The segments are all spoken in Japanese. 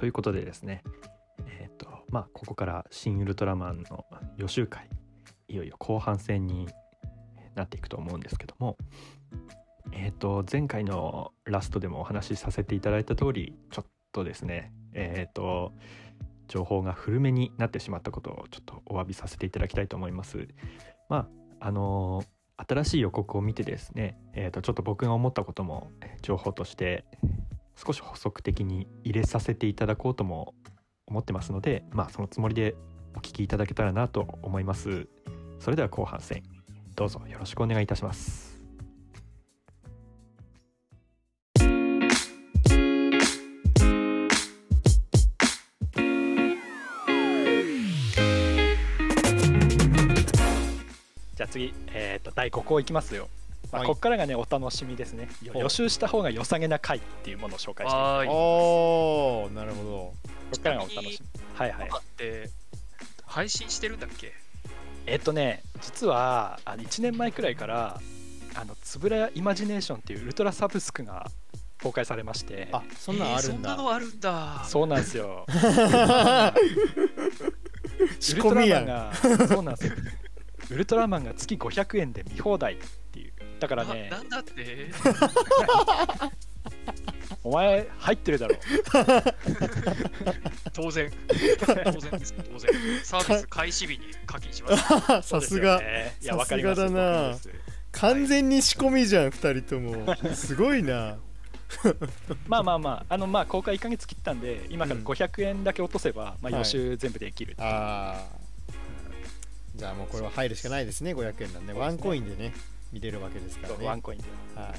ということでですねえっ、とまあここから「新ウルトラマン」の予習会いよいよ後半戦になっていくと思うんですけどもえっ、と前回のラストでもお話しさせていただいた通りちょっとですねえっ、と情報が古めになってしまったことをちょっとお詫びさせていただきたいと思います。まああの新しい予告を見てですね、えー、とちょっと僕が思ったことも情報として少し補足的に入れさせていただこうとも思ってますのでまあそのつもりでお聞きいただけたらなと思いますそれでは後半戦どうぞよろしくお願いいたしますじゃあ次、えー、と第5項いきますよ。まあ、はいここからがねお楽しみですね。よほう予習した方が良さげな回っていうものを紹介してます。おーなるほここからがお楽しみ。はいはいって配信してるんだっけ？えっ、とね実はあの1年前くらいからあのつぶらやイマジネーションっていうウルトラサブスクが公開されましてあそんなんあるんえーそんなだ、のあるんだ。そうなんですよ。仕ウルト込みやんラマンがそうなんですよ。ウルトラマンが月500円で見放題っていうだからね。ななんだって？お前入ってるだろ。当然。当然です。当然。サービス開始日に課金します。さすが、ねいやさすわかりますがだな。完全に仕込みじゃん2人とも。すごいな。まあまあまああのまあ公開1ヶ月切ったんで今からうん500円だけ落とせば、まあはい。予習全部できるっていう。あー。じゃあもうこれは入るしかないですね500円なんで。ワンコインでね見れるわけですからね。ワンコインで。はい。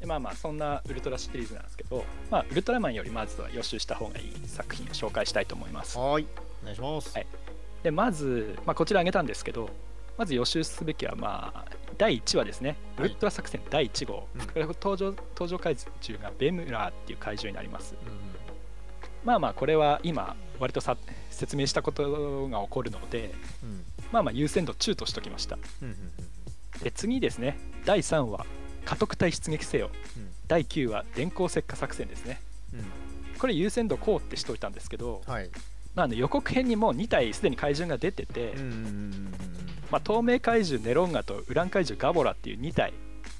でまあまあそんなウルトラシリーズなんですけど、まあ、ウルトラマンよりまずは予習した方がいい作品を紹介したいと思います。はーい。お願いします、はい。でまず、まあ、こちら挙げたんですけどまず予習すべきはまあ第1話ですね、はい。ウルトラ作戦第1号、うん。登場登場怪獣がベムラーっていう怪獣になります。うんうん。まあまあこれは今割とさ説明したことが起こるのでうん。まあまあ優先度中としときました。うんうんで次ですね。第3話家督隊出撃せよ。うん。第9話電光石火作戦ですね。うん。これ優先度こうってしといたんですけど、はい。まあ、あの予告編にも2体すでに怪獣が出てて、まあ、透明怪獣ネロンガとウラン怪獣ガボラっていう2体。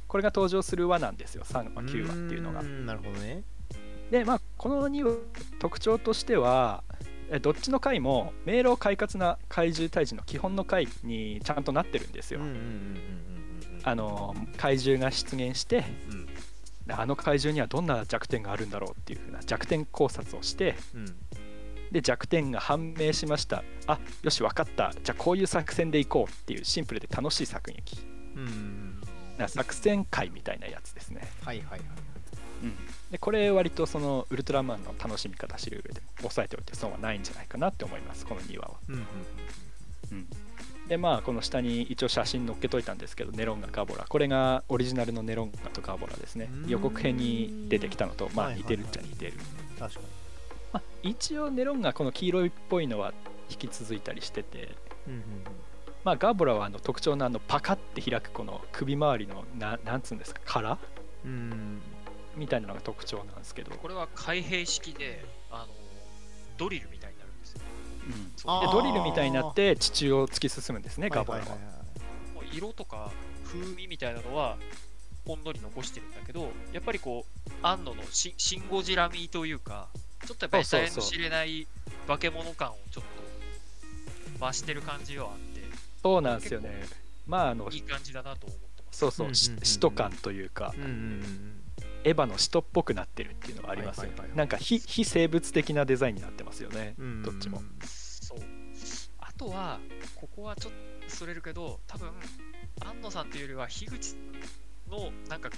これが登場する輪なんですよ。3話9話っていうのが。んなるほどね。でまあこの2話特徴としてはえどっちの回も明朗快活な怪獣退治の基本の回にちゃんとなってるんですよ、あの怪獣が出現してうん。であの怪獣にはどんな弱点があるんだろうっていう風な弱点考察をしてうん。で弱点が判明しました。あよし分かった。じゃあこういう作戦でいこうっていうシンプルで楽しい作劇うん作戦会みたいなやつですね、はいはいはい。うん、でこれ割とそのウルトラマンの楽しみ方知る上でも押さえておいて損はないんじゃないかなって思いますこの2話は、うんうんうん、でまあこの下に一応写真載っけといたんですけどネロンガガボラ。これがオリジナルのネロンガとガボラですね。うん。予告編に出てきたのとまあはいはい似てるっちゃ似てる、確かに。まあ、一応ネロンガこの黄色いっぽいのは引き続いたりしててうんうんまあガボラはあの特徴のあのパカッて開くこの首周りのななんつうんですか殻？うんうんみたいなのが特徴なんですけど、これは開閉式で、あのドリルみたいになるんですよ。うんでドリルみたいになって地中を突き進むんですね、ガボラは。いいいいもう色とか風味みたいなのはほんのり残してるんだけど、やっぱりこう、安野のシシン・ゴジラ味というか、ちょっとやっぱりの知れない化け物感をちょっと増してる感じはあって、そうなんですよね。まああのいい感じだなと思ってます。そうそう、うんうんうんうんし使徒感というか、うんうんうんエヴァの使徒っぽくなってるっていうのがありますよ、はいはいはいはいなんか非非生物的なデザインになってますよね、うんどっちも。そう。あとは、ここはちょっとそれるけど、多分安野さんっていうよりは、樋口の、なんか、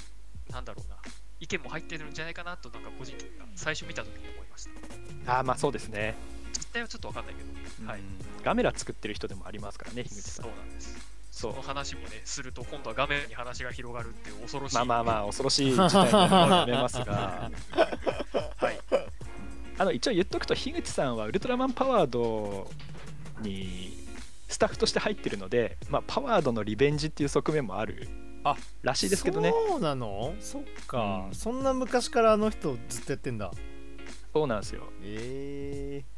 なんだろうな、意見も入ってるんじゃないかなと、なんか個人的には最初見たときに思いました。ああまあそうですね、実態はちょっとわかんないけど、はいうん。ガメラ作ってる人でもありますからね、樋口さんそう。なんです。その話もね、すると、今度は画面に話が広がるっていう恐ろしい。まあまあまあ恐ろしい事態になりますが、はい。あの一応言っとくと樋口さんはウルトラマンパワードにスタッフとして入ってるので、まあ、パワードのリベンジっていう側面もあるあらしいですけどね。そうなの？そっか、うん。そんな昔からあの人ずっとやってんだ。そうなんですよ。えち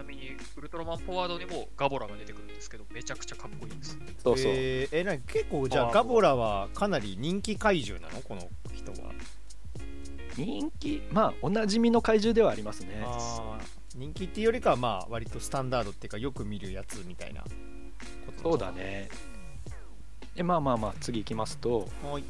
なみにウルトラマンフォワードにもガボラが出てくるんですけどめちゃくちゃかっこいいです。そうそう、えー、えなに結構じゃあガボラはかなり人気怪獣なの？この人は。人気？まあおなじみの怪獣ではありますね。人気っていうよりかはまあ割とスタンダードっていうかよく見るやつみたいなこと。そうだね。でまあまあまあ次行きますと。はい。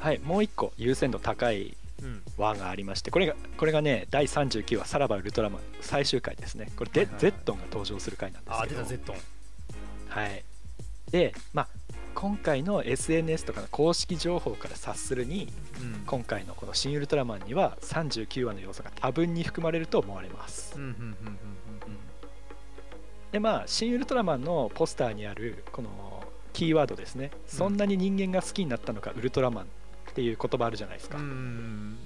はいもう一個。優先度高いうん。輪がありましてこれがこれがね第39話「さらばウルトラマン」最終回ですね。これで、ゼットンが登場する回なんですけど。あー出たゼットン。はい。でまあ今回の SNS とかの公式情報から察するにうん。今回のこの「新ウルトラマン」には39話の要素が多分に含まれると思われます。うんうんうんうんうんでまあ「新ウルトラマン」のポスターにあるこのキーワードですね、そんなに人間が好きになったのかウルトラマン。っていう言葉あるじゃないですか、うん。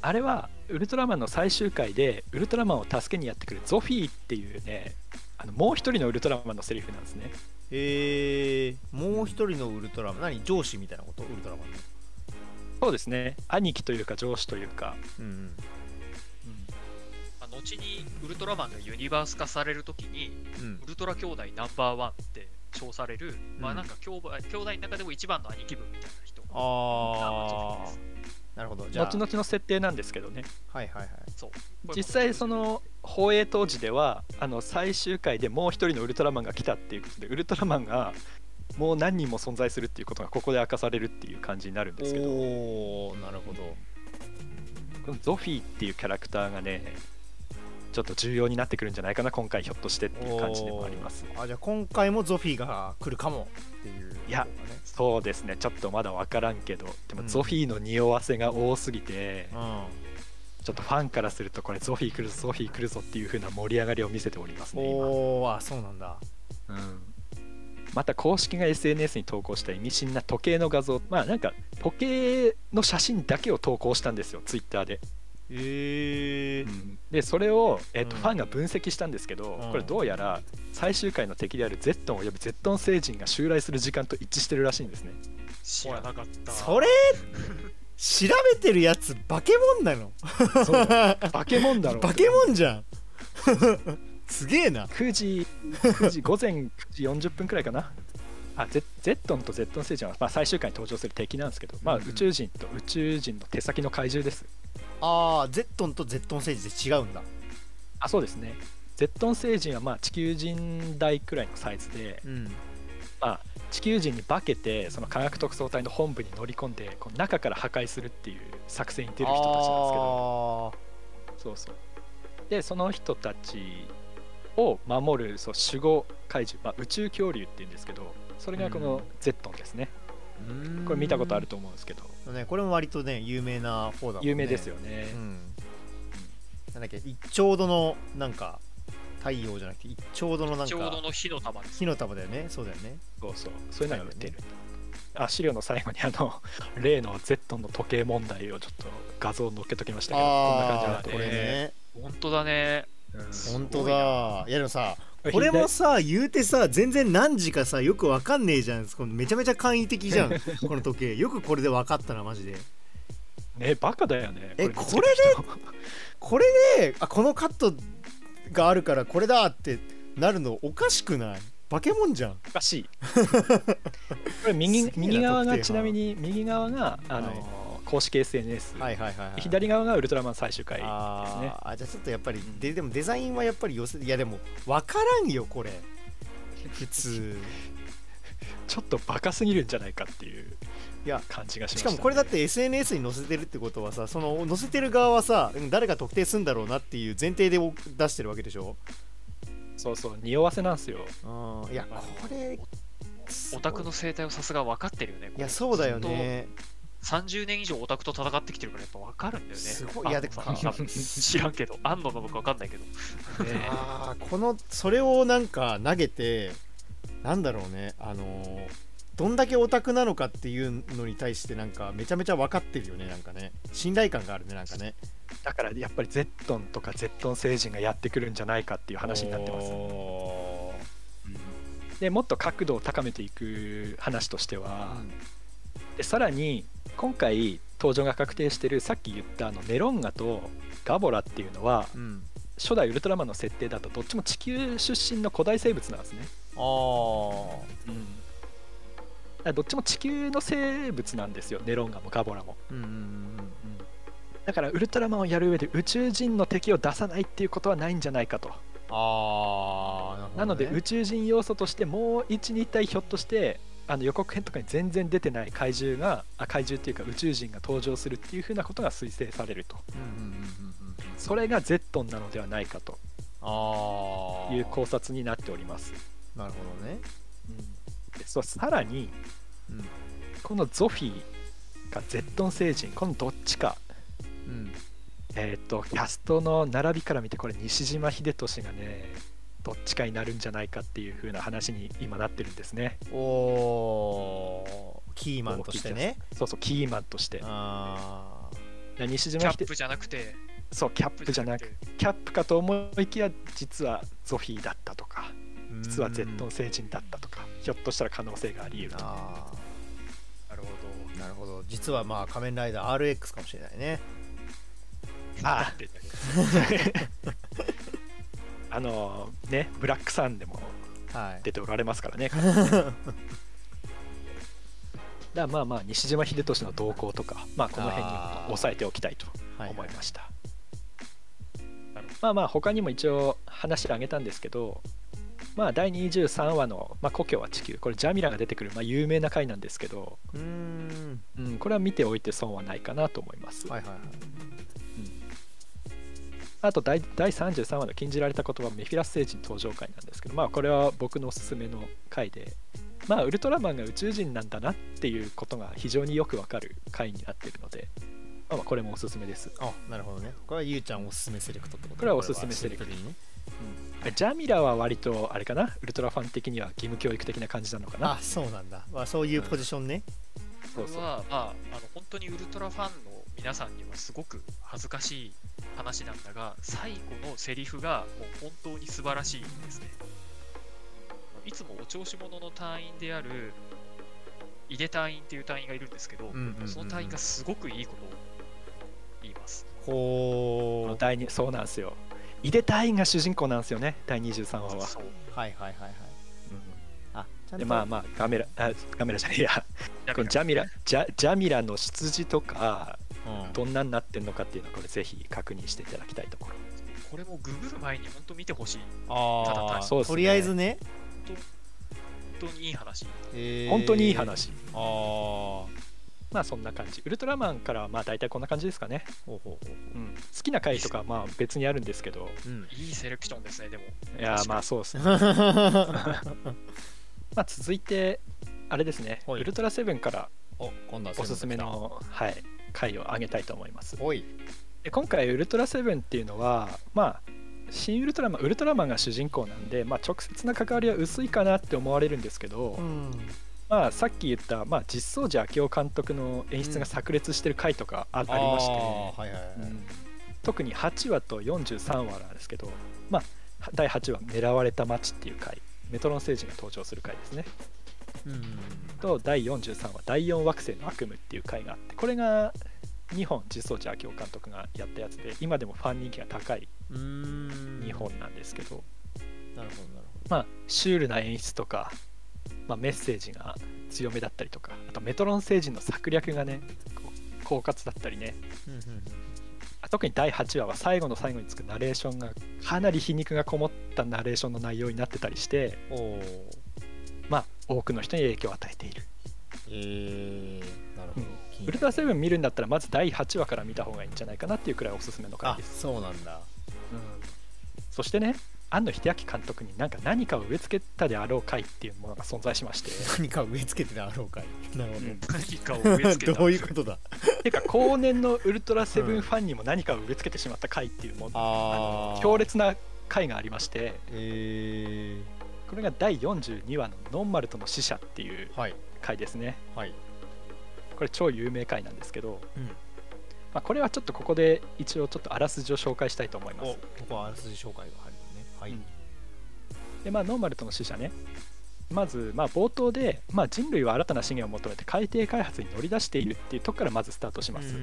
あれはウルトラマンの最終回でウルトラマンを助けにやってくるゾフィーっていうねあのもう一人のウルトラマンのセリフなんですね。えー、もう一人のウルトラマン。何？上司みたいなこと？ウルトラマンの。そうですね。兄貴というか上司というか、うんまあ後にウルトラマンがユニバース化されるときにうん。ウルトラ兄弟ナンバーワンって称される、まあうんなんか兄弟兄弟の中でも一番の兄貴分みたいな人。がああなるほど。じゃあ。後々の設定なんですけどね。はいはいはい。実際その放映当時ではあの最終回でもう一人のウルトラマンが来たっていうことでウルトラマンがもう何人も存在するっていうことがここで明かされるっていう感じになるんですけど。おおなるほど。このゾフィーっていうキャラクターがねちょっと重要になってくるんじゃないかな今回ひょっとしてっていう感じでもあります。あじゃあ今回もゾフィーが来るかもっていういやそうですね。ちょっとまだ分からんけどでもうん。ゾフィーの匂わせが多すぎて、うん。ちょっとファンからするとこれゾフィー来るぞゾフィー来るぞっていう風な盛り上がりを見せておりますね今。おおあそうなんだ。うん。また公式が SNS に投稿した意味深な時計の画像。まあなんか時計の写真だけを投稿したんですよツイッターで、えー。でそれを、えーとうん。ファンが分析したんですけど、うん。これどうやら最終回の敵であるゼットンおよびゼットン星人が襲来する時間と一致してるらしいんですね。知らなかった。それ？調べてるやつバケモンなの？そケモンだろバケモンじゃん。すげえな。9時 ,9 時午前9時40分くらいかな。あゼゼットンとゼットン星人は、まあ、最終回に登場する敵なんですけど、まあ、うんうん。宇宙人と宇宙人の手先の怪獣ですああゼットンとゼットン星人で違うんだ。あそうですね。ゼットン星人はまあ地球人大くらいのサイズで、うん。まあ、地球人に化けてその科学特捜隊の本部に乗り込んでこう中から破壊するっていう作戦に出る人たちなんですけど。あそうそう。でその人たちを守るそう守護怪獣、まあ、宇宙恐竜っていうんですけどそれがこうん。のゼットンですね、ーこれ見たことあると思うんですけど。ねこれも割とね有名な方だもんね。有名ですよね、うん。なんだっけ一丁度のなんか太陽じゃなくて一丁度のなんかちょうどの火の玉です。火の玉だよね。そうだよね。そうそう。そういうのが売ってる、あ資料の最後にあの 例のゼットンの時計問題をちょっと画像を載っけときましたけどこんな感じああなんで。これね。本当だね。うん。本当だ。いやでもさこれこれもさ言うてさ全然何時かさよくわかんねえじゃん。このめちゃめちゃ簡易的じゃん。この時計。よくこれで分かったなマジで。ねバカだよねえ見つけた人これであこのカットがあるからこれだってなるのおかしくない？バケモンじゃん。おかしい。これ右右側がちなみに右側があの、はい公式 SNS、はいはいはい、はい、左側がウルトラマン最終回ですね。あじゃあちょっとやっぱりんででもデザインはやっぱり寄せいやでも分からんよこれ。普通。ちょっとバカすぎるんじゃないかっていういや感じがしまし、したかもこれだって SNS に載せてるってことはさその載せてる側はさうん誰が特定するんだろうなっていう前提でお出してるわけでしょ？そうそう匂わせなんですよ。うんいやこれオタクの生態をさすが分かってるよねいやそうだよね30年以上オタクと戦ってきてるからやっぱ分かるんだよね。すごい。いやで 知らんけど。安野なのか分かんないけど。あーこのそれをなんか投げてなんだろうね。あのーどんだけオタクなのかっていうのに対してなんかめちゃめちゃ分かってるよねなんかね。信頼感があるねなんかね。だからやっぱりゼットンとかゼットン星人がやってくるんじゃないかっていう話になってます、おー。でもっと角度を高めていく話としては、でさらに今回登場が確定してるさっき言ったあのメロンガとガボラっていうのはうん。初代ウルトラマンの設定だとどっちも地球出身の古代生物なんですね、ああだからどっちも地球の生物なんですよメロンガもガボラも。うんうんうんだからウルトラマンをやる上で宇宙人の敵を出さないっていうことはないんじゃないかと。ああなね、なので宇宙人要素としてもう12体ひょっとしてあの予告編とかに全然出てない怪獣があ怪獣っていうか宇宙人が登場するっていうふうなことが推定されると。うんうんうんうんうんそれがゼットンなのではないかと。いう考察になっております、なるほどね。でそうさらにうん。このゾフィーかゼットン星人このどっちか。うん。えっ、とキャストの並びから見てこれ西島秀俊がねどっちかになるんじゃないかっていう風な話に今なってるんですね。おー。キーマンとしてね。そうそうキーマンとして。あで西島秀キャップじゃなくて。そうキャップじゃなくキャップかと思いきや実はゾフィーだったとかー実はゼットン星人だったとかひょっとしたら可能性があり得ると。あなるほーなるほど。実はまあ仮面ライダー RX かもしれないね。どあって あのねブラックサンでもはい出ておられますからね。だからまあまあ西島秀俊の動向とか、まあ、この辺に押さえておきたいとはい思いました。まあまあ他にも一応話してあげたんですけど、まあ第23話の、まあ、故郷は地球これジャミラが出てくる、まあ、有名な回なんですけど、うーんうん、これは見ておいて損はないかなと思います。はいはいはいあと第第33話の禁じられた言葉メフィラス星人登場回なんですけど、まあこれは僕のおすすめの回で、まあウルトラマンが宇宙人なんだなっていうことが非常によくわかる回になっているので、まあまあこれもおすすめです。あなるほどね。これはゆうちゃんおすすめセレクトってことこれはおすすめセレクトシンプルにねジャミラは割とあれかな、ウルトラファン的には義務教育的な感じなのかな？あそうなんだ、まあ、そういうポジションね、そうそう。これは、まあ、あの本当にウルトラファンの皆さんにはすごく恥ずかしい話なんだが、最後のセリフがもう本当に素晴らしいですね。いつもお調子者の隊員である井出隊員っていう隊員がいるんですけど、うんうんうんうんその隊員がすごくいいことを言います。ほう第二そうなんですよ。井出隊員が主人公なんですよね、第23話は。そうはいはいはいはいあちゃんとでまあまあガメラあガメラじゃないいやジャミラジャジャミラの出自とかうんどんなになってんのかっていうのはこれぜひ確認していただきたいところ。これもググる前に本当見てほしい。ああたそうっすね。とりあえずね、本当にいい話。えー。本当にいい話。ああほまあそんな感じ。ウルトラマンからはまあ大体こんな感じですかね、うほうほうう。ん、好きな回とかはまあ別にあるんですけど。うん。いいセレクションですね、でも。いやーまあそうですね。まあ続いてあれですね。はい。ウルトラセブンからおすすめの、はい、回をあげたいと思います。で今回ウルトラセブンっていうのはまあ新ウルトラマンウルトラマンが主人公なんで、まあ、直接な関わりは薄いかなって思われるんですけど、ん。まあ、さっき言った、まあ、実相寺明夫監督の演出が炸裂してる回とかあ,、ありまして、はいはいはい、うん。特に8話と43話なんですけど、まあ、第8話「狙われた街」っていう回メトロン星人が登場する回ですね。うんと第43話「第4惑星の悪夢」っていう回があってこれが2本実相寺明夫監督がやったやつで今でもファン人気が高いうーん。2本なんですけど、なるほどなるまあシュールな演出とか、まあ、メッセージが強めだったりとかあとメトロン星人の策略がね狡猾だったりね。ほどうんうん。あ特に第8話は最後の最後につくナレーションがかなり皮肉がこもったナレーションの内容になってたりして多くの人に影響を与えている。えー、なるほど、気になるウルトラセブン見るんだったらまず第8話から見た方がいいんじゃないかなっていうくらいおすすめの回あです、そうなんだ。うん。そしてね庵野秀明監督になんか何かを植え付けたであろう回っていうものが存在しまして。何か植え付けてであろうかいなるほど、うん。何かを植え付けた。どういうことだ？てか後年のウルトラセブンファンにも何かを植え付けてしまった回っていうもの。あー。強烈な回がありまして。えこれが第42話の「ノンマルとの死者」っていう回ですね。はい。これ超有名回なんですけど、うん。まあ、これはちょっとここで一応ちょっとあらすじを紹介したいと思いまおすここはあらすじ紹介が入るね。はい、うん。でまあノーマルとの死者ね。まず、まあ、冒頭で、まあ、人類は新たな資源を求めて海底開発に乗り出しているっていうとこからまずスタートします、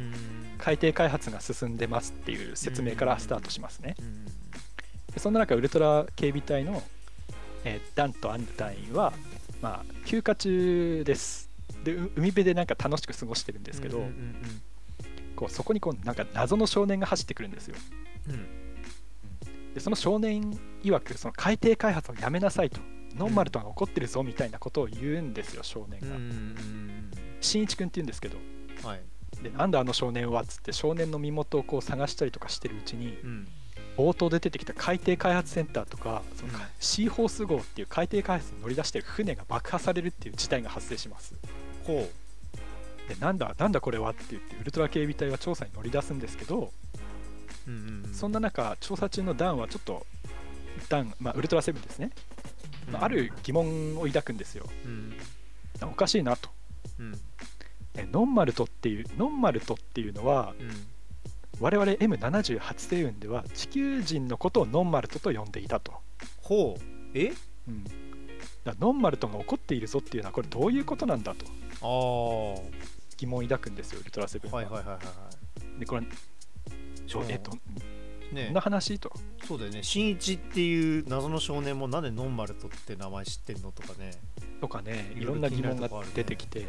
海底開発が進んでますっていう説明からスタートしますね、でそんな中ウルトラ警備隊の、えーダンとアンヌ隊員は、まあ、休暇中です。でう海辺でなんか楽しく過ごしてるんですけど、こうそこにこうなんか謎の少年が走ってくるんですよ。でその少年曰くその海底開発をやめなさいと。ノンマルトが怒ってるぞみたいなことを言うんですよ少年が、新一君って言うんですけど。はい。でなんだあの少年はっつって少年の身元をこう探したりとかしてるうちにうん冒頭で出てきた海底開発センターとかそのうん。シーホース号っていう海底開発に乗り出してる船が爆破されるっていう事態が発生します。ほでなんだなんだこれはって言ってウルトラ警備隊は調査に乗り出すんですけどううんうん。そんな中調査中のダンはちょっとダン、まあ、ウルトラセブンですね、まあある疑問を抱くんですよ。うん。おかしいなと。うん。えノンマルトっていうノンマルトっていうのはうん我々 M78 星雲では地球人のことをノンマルトと呼んでいたと、ほう。え？うん、だノンマルトが怒っているぞっていうのはこれどういうことなんだと。あ疑問を抱くんですよウルトラセブンは、いはいはいはいはでこれちょうん。えっといね。こんな話と。そうだよね。新一っていう謎の少年もなんでノンマルトって名前知ってんのとかね。とかねいいろんな疑問が出てきて、う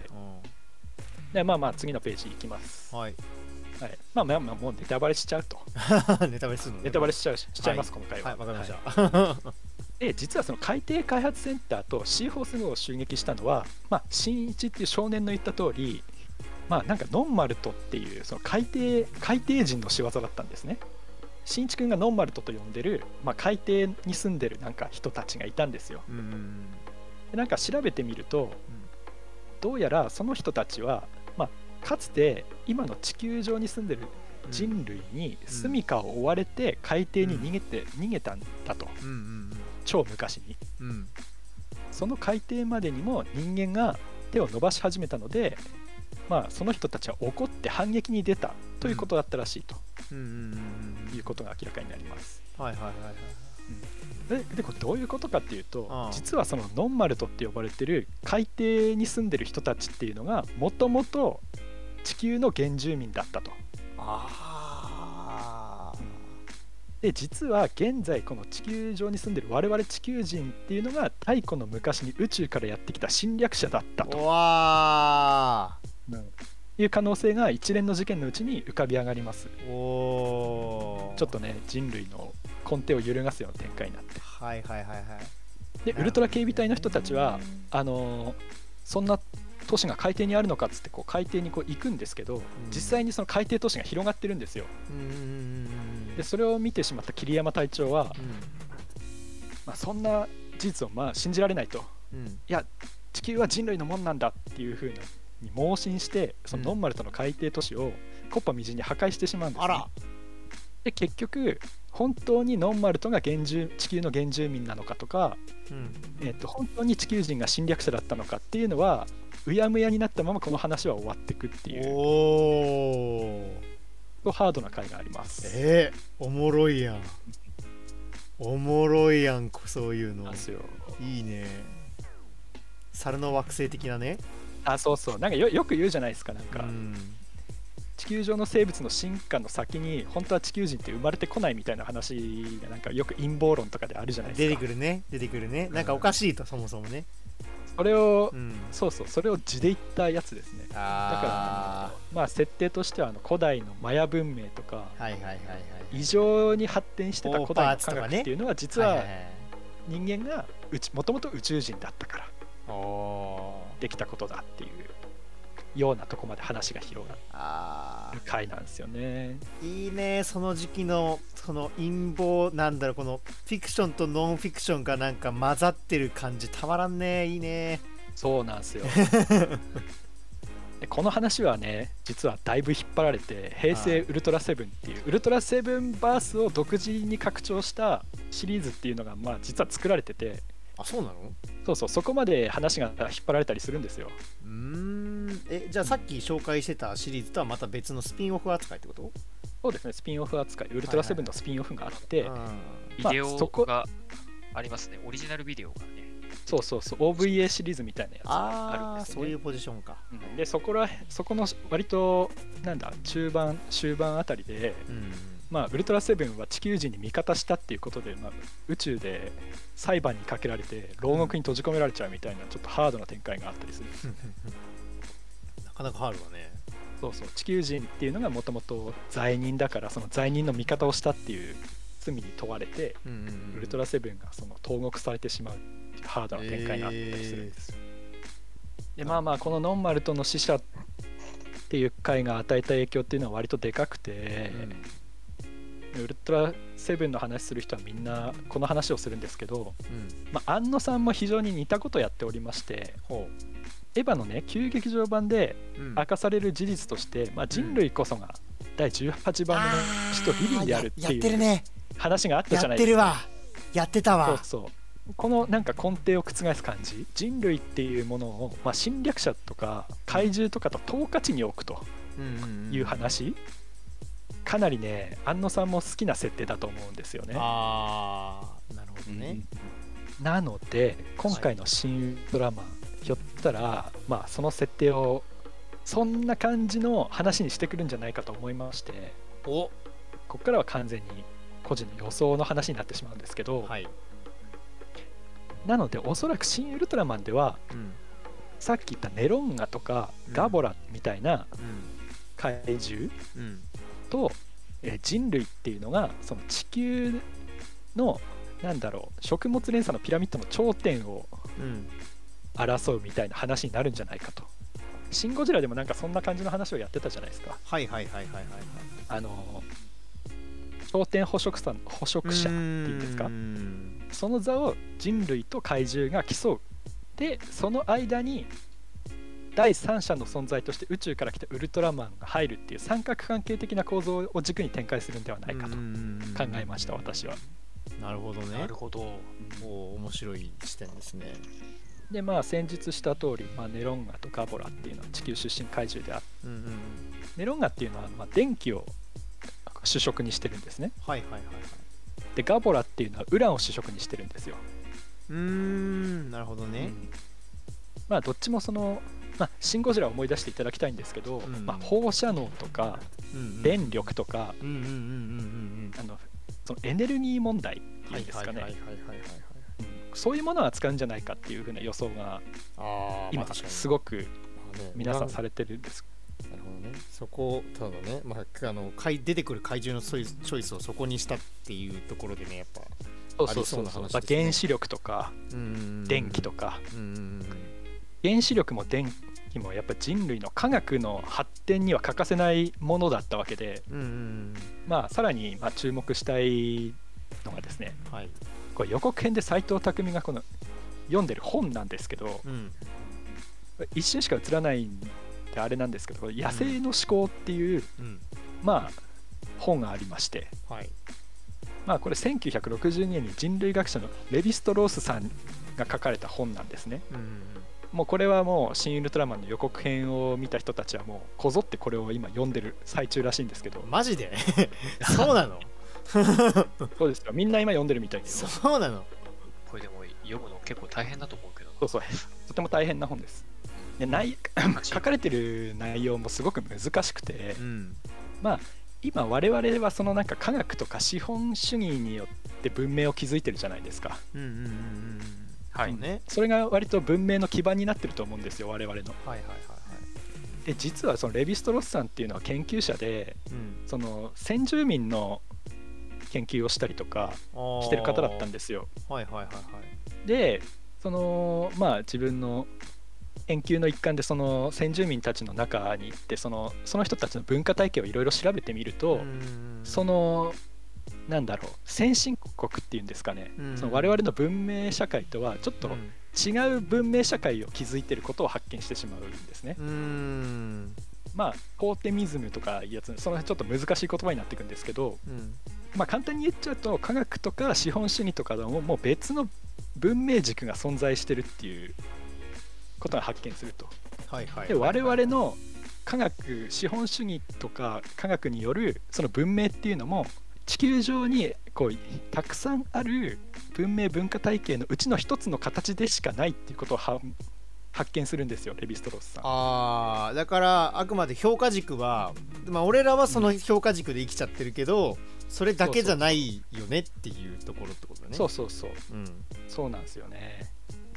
でまあまあ次のページいきます、んはいはい、まあまあまあもうネタバレしちゃうと。ネタバレするのね。ネタバレしちゃうししちゃいます、は今回は。はいわかりましはい。た で実はその海底開発センターとシーホース号を襲撃したのは、まあ、新一っていう少年の言った通りまあなんかノンマルトっていうその海底海底人の仕業だったんですね。新一君がノンマルトと呼んでる、まあ、海底に住んでるなんか人たちがいたんですよ。でなんか調べてみるとどうやらその人たちは、まあ、かつて今の地球上に住んでる人類に住処を追われて海底に逃げて、逃げたんだと。超昔に。その海底までにも人間が手を伸ばし始めたので、まあ、その人たちは怒って反撃に出たということだったらしいと。いうことが明らかになります。はいはいはいはい。ででこれどういうことかっていうとああ。実はそのノンマルトって呼ばれてる海底に住んでる人たちっていうのがもともと地球の原住民だったと。ああで実は現在この地球上に住んでる我々地球人っていうのが太古の昔に宇宙からやってきた侵略者だったと。うわいう可能性が一連の事件のうちに浮かび上がります。ーおー。ちょっとね人類の根底を揺るがすような展開になって。はいはいはいはい。でウルトラ警備隊の人たちはあのーそんな都市が海底にあるのかっつってこう海底にこう行くんですけど、実際にその海底都市が広がってるんですよ。でそれを見てしまった桐山隊長は、まあ、そんな事実をまあ信じられないと。いや地球は人類のもんなんだっていうふうに盲信してそのノンマルトの海底都市をコッパみじんに破壊してしまうんです、ね、で結局本当にノンマルトが原住地球の原住民なのかとか、うん。えー、と本当に地球人が侵略者だったのかっていうのはうやむやになったままこの話は終わっていくっていう。おおハードな回があります。えー、おもろいやん。おもろいやんそういうの。いいね。猿の惑星的なね。あそうそう。なんかよよく言うじゃないですかなんか、うん地球上の生物の進化の先に本当は地球人って生まれてこないみたいな話がなんかよく陰謀論とかであるじゃないですか。出てくるね。出てくるね。なんかおかしいとそもそもね。それを、うん。そうそうそれを字で言ったやつですね。あまあ設定としてはあの古代のマヤ文明とかあはいはいはいはい。異常に発展してた古代の科学っていうのは実は人間がもともと宇宙人だったからできたことだっていうようなとこまで話が広がある回なんですよね。ーいいねその時期のその陰謀なんだろうこのフィクションとノンフィクションがなんか混ざってる感じたまらんね。いいね。そうなんですよ。でこの話はね実はだいぶ引っ張られて平成ウルトラセブンっていうウルトラセブンバースを独自に拡張したシリーズっていうのがまあ実は作られてて。あそうなの？そうそうそこまで話が引っ張られたりするんですよ。うーんえじゃあさっき紹介してたシリーズとはまた別のスピンオフ扱いってこと？そうですねスピンオフ扱いウルトラセブンのスピンオフがあって、うん。ビデオがありますね。オリジナルビデオがね。そうそうそう OVA シリーズみたいなやつがあるんです、ね、ああそういうポジションか。うん。でそこらそこの割となんだ中盤終盤あたりで、うん。まあ、ウルトラセブンは地球人に味方したっていうことで、まあ、宇宙で裁判にかけられて牢獄に閉じ込められちゃうみたいなちょっとハードな展開があったりするな かなかハードだね。そうそう。地球人っていうのがもともと罪人だからその罪人の味方をしたっていう罪に問われて、うんうんうん。ウルトラセブンがその投獄されてしまうっていうハードな展開があったりするんです、でまあまあこのノンマルとの死者っていう回が与えた影響っていうのは割とでかくて、ウルトラセブンの話する人はみんなこの話をするんですけど、うん。まあ、安野さんも非常に似たことをやっておりましてほエヴァのね旧劇場版でう、うん。明かされる事実として、まあ、人類こそが第18番目の死とリリーであるっていう話があったやじゃないですか。ってるわ。やってたわ。そうそう。このなんか根底を覆す感じ人類っていうものを、まあ、侵略者とか怪獣とかと等価値に置くとうんんんいう話、かなりね安野さんも好きな設定だと思うんですよね。ああなるほどね、なので今回の「新ウルトラマン」ひょったら、まあ、その設定をそんな感じの話にしてくるんじゃないかと思いましてお。ここからは完全に個人の予想の話になってしまうんですけど、はい、なのでおそらく「新ウルトラマン」ではうん。さっき言ったネロンガとかうん。ガボラみたいなう怪獣と、えー人類っていうのがその地球のなんだろう食物連鎖のピラミッドの頂点をうん争うみたいな話になるんじゃないかと。シン・ゴジラでもなんかそんな感じの話をやってたじゃないですか。はいはいはいはいはいはい。あの頂点捕食者捕食者っていうんですか？うん。その座を人類と怪獣が競う。でその間に第三者の存在として宇宙から来たウルトラマンが入るっていう三角関係的な構造を軸に展開するんではないかと。考えました私は。なるほどね。なるほど。お面白い視点ですねでまあ先日した通り、まあ、ネロンガとガボラっていうのは地球出身怪獣であってうんうんうん。ネロンガっていうのはまあ電気を主食にしてるんですね。はいはいはいはい。でガボラっていうのはウランを主食にしてるんですよ、うーんなるほどね。うん。まあどっちもその、まあ、シン・ゴジラを思い出していただきたいんですけど、うんまあ、放射能とかうんうん。電力とか、あのそのエネルギー問題ってはいいうんですかねそういうものを扱うんじゃないかっていうふうな予想が今すごく皆さんされれてるんです。なるほどね。そこただね。まああの怪出てくる怪獣のチョイスチョイスをそこにしたっていうところでねやっぱそうありそうな話まあですね。原子力とか電気とか。原子力も電気もやっぱ人類の科学の発展には欠かせないものだったわけでうんうんうん。まあさらにまあ注目したいのがですねはいこれ予告編で斎藤工がこの読んでる本なんですけどうん。一瞬しか映らないんであれなんですけど「野生の思考」っていう、うん。まあ本がありましてはい。まあこれ1960年に人類学者のレヴィストロースさんが書かれた本なんですね。うんうん。もうこれはもう「新ウルトラマン」の予告編を見た人たちはもうこぞってこれを今読んでる最中らしいんですけど。マジで？そうなの？そうですよ。みんな今読んでるみたいですよ。そうなの。これでも読むの結構大変だと思うけど。そうそう。とても大変な本です。で内書かれてる内容もすごく難しくてうん。まあ今我々はそのなんか科学とか資本主義によって文明を築いてるじゃないですか。うんうんうんうんはい。それが割と文明の基盤になってると思うんですよ我々の。はいはいはいはい。で実はそのレヴィストロスさんっていうのは研究者でうん。その先住民の研究をしたりとかしてる方だったんですよ。はいはいはいはい。でそのまあ自分の研究の一環でその先住民たちの中に行ってそのその人たちの文化体系をいろいろ調べてみると、うんそのなんだろう先進国っていうんですかね、うんその我々の文明社会とはちょっとうん。違う文明社会を築いてることを発見してしまうんですね。まあトーテミズムとかいうやつその辺ちょっと難しい言葉になっていくんですけど、うんまあ、簡単に言っちゃうと科学とか資本主義とかでももう別の文明軸が存在してるっていうことが発見すると。はいはいで我々の科学資本主義とか科学によるその文明っていうのも地球上にこうたくさんある文明文化体系のうちの一つの形でしかないっていうことをは発見するんですよレヴィストロースさん。あーだからあくまで評価軸は、まあ、俺らはその評価軸で生きちゃってるけどそれだけじゃないよねっていうところってことだね。そうそうそう。うん。そうなんですよね。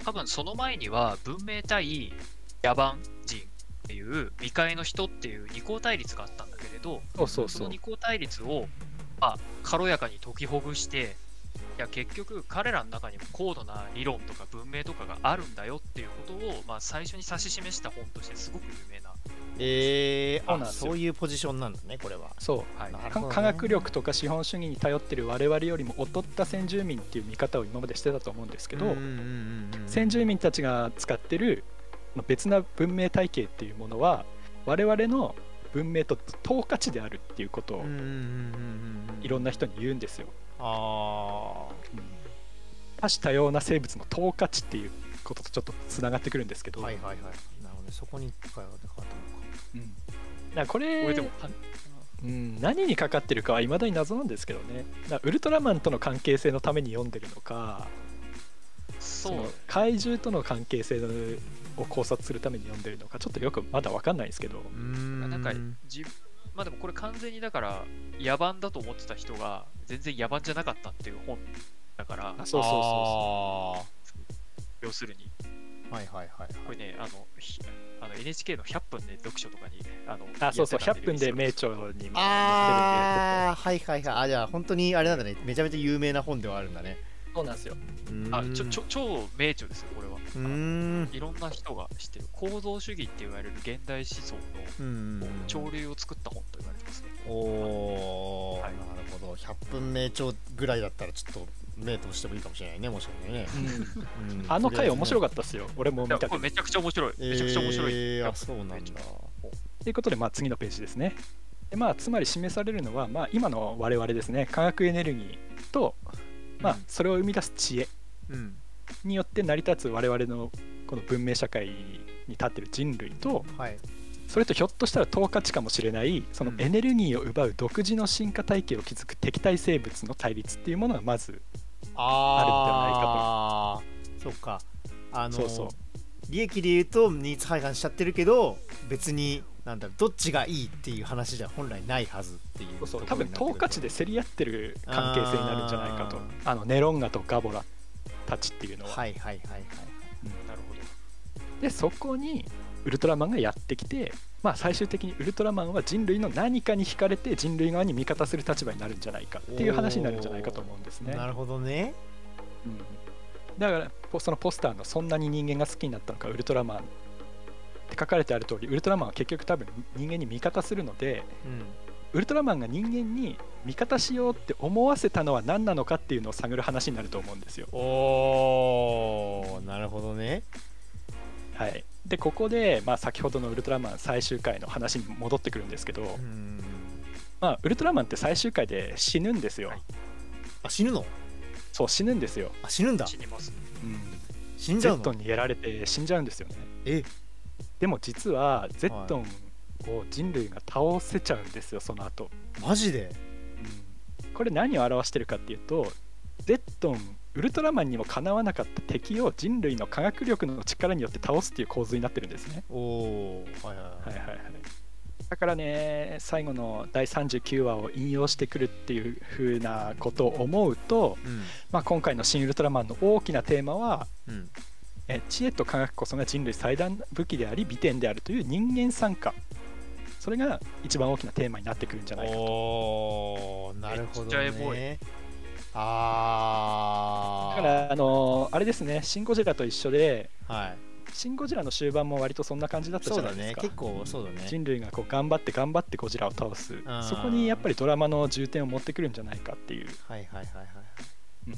多分その前には文明対野蛮人っていう未開の人っていう二項対立があったんだけれどそうそうそう。その二項対立を、まあ、軽やかに解きほぐしていや結局彼らの中にも高度な理論とか文明とかがあるんだよっていうことを、まあ、最初に指し示した本としてすごく有名な、えー、あそういうポジションなんだねこれは。そう。はい科学力とか資本主義に頼ってる我々よりも劣った先住民っていう見方を今までしてたと思うんですけど、先住民たちが使ってる別な文明体系っていうものは我々の文明と等価値であるっていうことをうんうんうんうんうん。いろんな人に言うんですよ。あ多種多様な生物の等価値っていうこととちょっとつながってくるんですけど、あはいはいはい。なるほどね。そこに関わったのかうん。ここれれでもうん、何にかかってるかはいまだに謎なんですけどね。ウルトラマンとの関係性のために読んでるのかそそうの怪獣との関係性を考察するために読んでるのかちょっとよくまだ分かんないんですけど。なんか自分まあでもこれ完全にだから野蛮だと思ってた人が全然野蛮じゃなかったっていう本だから。あそうそうそうあ要するに。ーはいはいはいはい。これねあのひあの NHK の100分で読書とかにあのあそうそうやって100分で名著にも載ってるんでああはいはいはい。あじゃあ本当にあれなんだね。めちゃめちゃ有名な本ではあるんだね。そうなんですよ。あちょちょ超名著ですよこれはうーん。いろんな人が知ってる構造主義って言われる現代思想うん。の潮流を作った本と言われてますね。おー、はい。なるほど。100分名著ぐらいだったらちょっと名としてもいいかもしれないねもしかしてね、うん。あの回面白かかったですよ。俺もい見たけど。やこれめちゃくちゃ面白い。めちゃくちゃ面白い、えー、あそうなんだ。ということで、まあ、次のページですね。でまあ、つまり示されるのは、まあ、今の我々ですね。化学エネルギーと、まあ、それを生み出す知恵。うんによって成り立つ我々のこの文明社会に立ってる人類とはい。それとひょっとしたら等価値かもしれないそのうん。エネルギーを奪う独自の進化体系を築く敵対生物の対立っていうものがまずあー。そうか。あのそうそう。利益で言うとニーズ配管しちゃってるけど別になんだろうどっちがいいっていう話じゃ本来ないはずっていうそうそう。と多分等価値で競り合ってる関係性になるんじゃないかと。あのネロンガとガボラたちっていうのは。はいはいはいはいなるほど。でそこにウルトラマンがやってきて、まあ、最終的にウルトラマンは人類の何かに惹かれて人類側に味方する立場になるんじゃないかっていう話になるんじゃないかと思うんですね。なるほどね。うん。だからポそのポスターの「そんなに人間が好きになったのかウルトラマン」って書かれてある通りウルトラマンは結局多分人間に味方するのでうんウルトラマンが人間に味方しようって思わせたのは何なのかっていうのを探る話になると思うんですよ。おーなるほどね。はい、でここで、まあ、先ほどのウルトラマン最終回の話に戻ってくるんですけど、うん。まあ、ウルトラマンって最終回で死ぬんですよ。はい。あ死ぬの？そう死ぬんですよ。あ死ぬんだ。死にますうん、死んじゃうの？ゼットンにやられて死んじゃうんですよね。え？でも実はゼットンを人類が倒せちゃうんですよその後、マジで？うん。これ何を表してるかっていうとゼットンウルトラマンにもかなわなかった敵を人類の科学力の力によって倒すっていう構図になってるんですね。おおーはいはいはい。はいはいはい、だからね最後の第39話を引用してくるっていう風なことを思うと、うん。まあ、今回の「新ウルトラマン」の大きなテーマはうん。え知恵と科学こそが人類最大の武器であり美点であるという人間参加それが一番大きなテーマになってくるんじゃないかと。なるほどね。あー。だからあのーあれですね「シン・ゴジラ」と一緒ではい「シン・ゴジラ」の終盤も割とそんな感じだったじゃないですか。ね。結構そうだね。人類がこう頑張って頑張ってゴジラを倒す。ーそこにやっぱりドラマの重点を持ってくるんじゃないかっていう。はいはいはいはい。うん。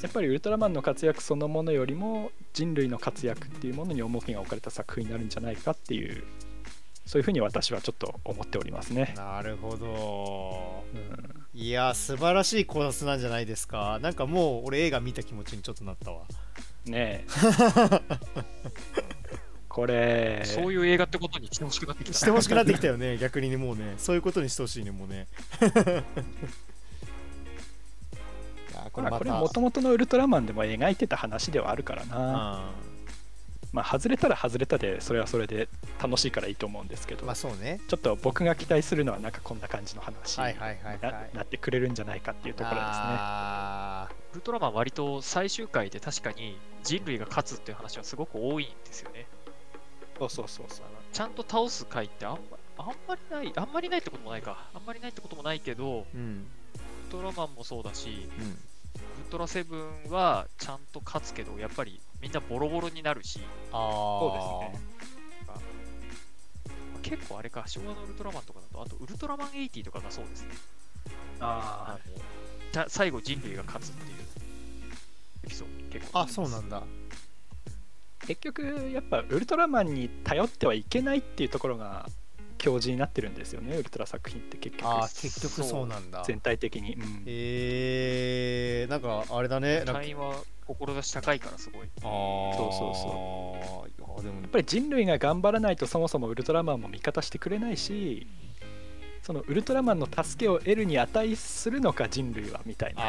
やっぱりウルトラマンの活躍そのものよりも人類の活躍っていうものに重きが置かれた作品になるんじゃないかっていうそういうふうに私はちょっと思っておりますね。なるほど。うん。いや素晴らしい考察なんじゃないですか。なんかもう俺映画見た気持ちにちょっとなったわ。ねえ。これ。そういう映画ってことにしてほしくなってきた。してほしくなってきたよね。逆にねもうね。そういうことにしてほしいねもうね。これもともとのウルトラマンでも描いてた話ではあるからな、あまあ外れたら外れたでそれはそれで楽しいからいいと思うんですけど、まあそうね。ちょっと僕が期待するのはなんかこんな感じの話にな,、ってくれるんじゃないかっていうところですね。あウルトラマン割と最終回で確かに人類が勝つっていう話はすごく多いんですよね。そうそうそうそう。ちゃんと倒す回ってあんまあんまりない、あんまりないってこともないか。あんまりないってこともないけど、ーうん。ウルトラマンもそうだし、うんウルトラセブンはちゃんと勝つけど、やっぱりみんなボロボロになるし、あそうですね。結構あれか、昭和のウルトラマンとかだと、あとウルトラマン80とかがそうですね。ああのじゃ最後人類が勝つっていうエピソード結構あそうなんだ。結局やっぱウルトラマンに頼ってはいけないっていうところが教示になってるんですよねウルトラ作品って結局。あー結局そうなんだ。全体的に、うん。えー、なんかあれだね。隊員は志高いからすごい。あー。そうそういやでも。やっぱり人類が頑張らないとそもそもウルトラマンも味方してくれないしそのウルトラマンの助けを得るに値するのか人類はみたいな。あ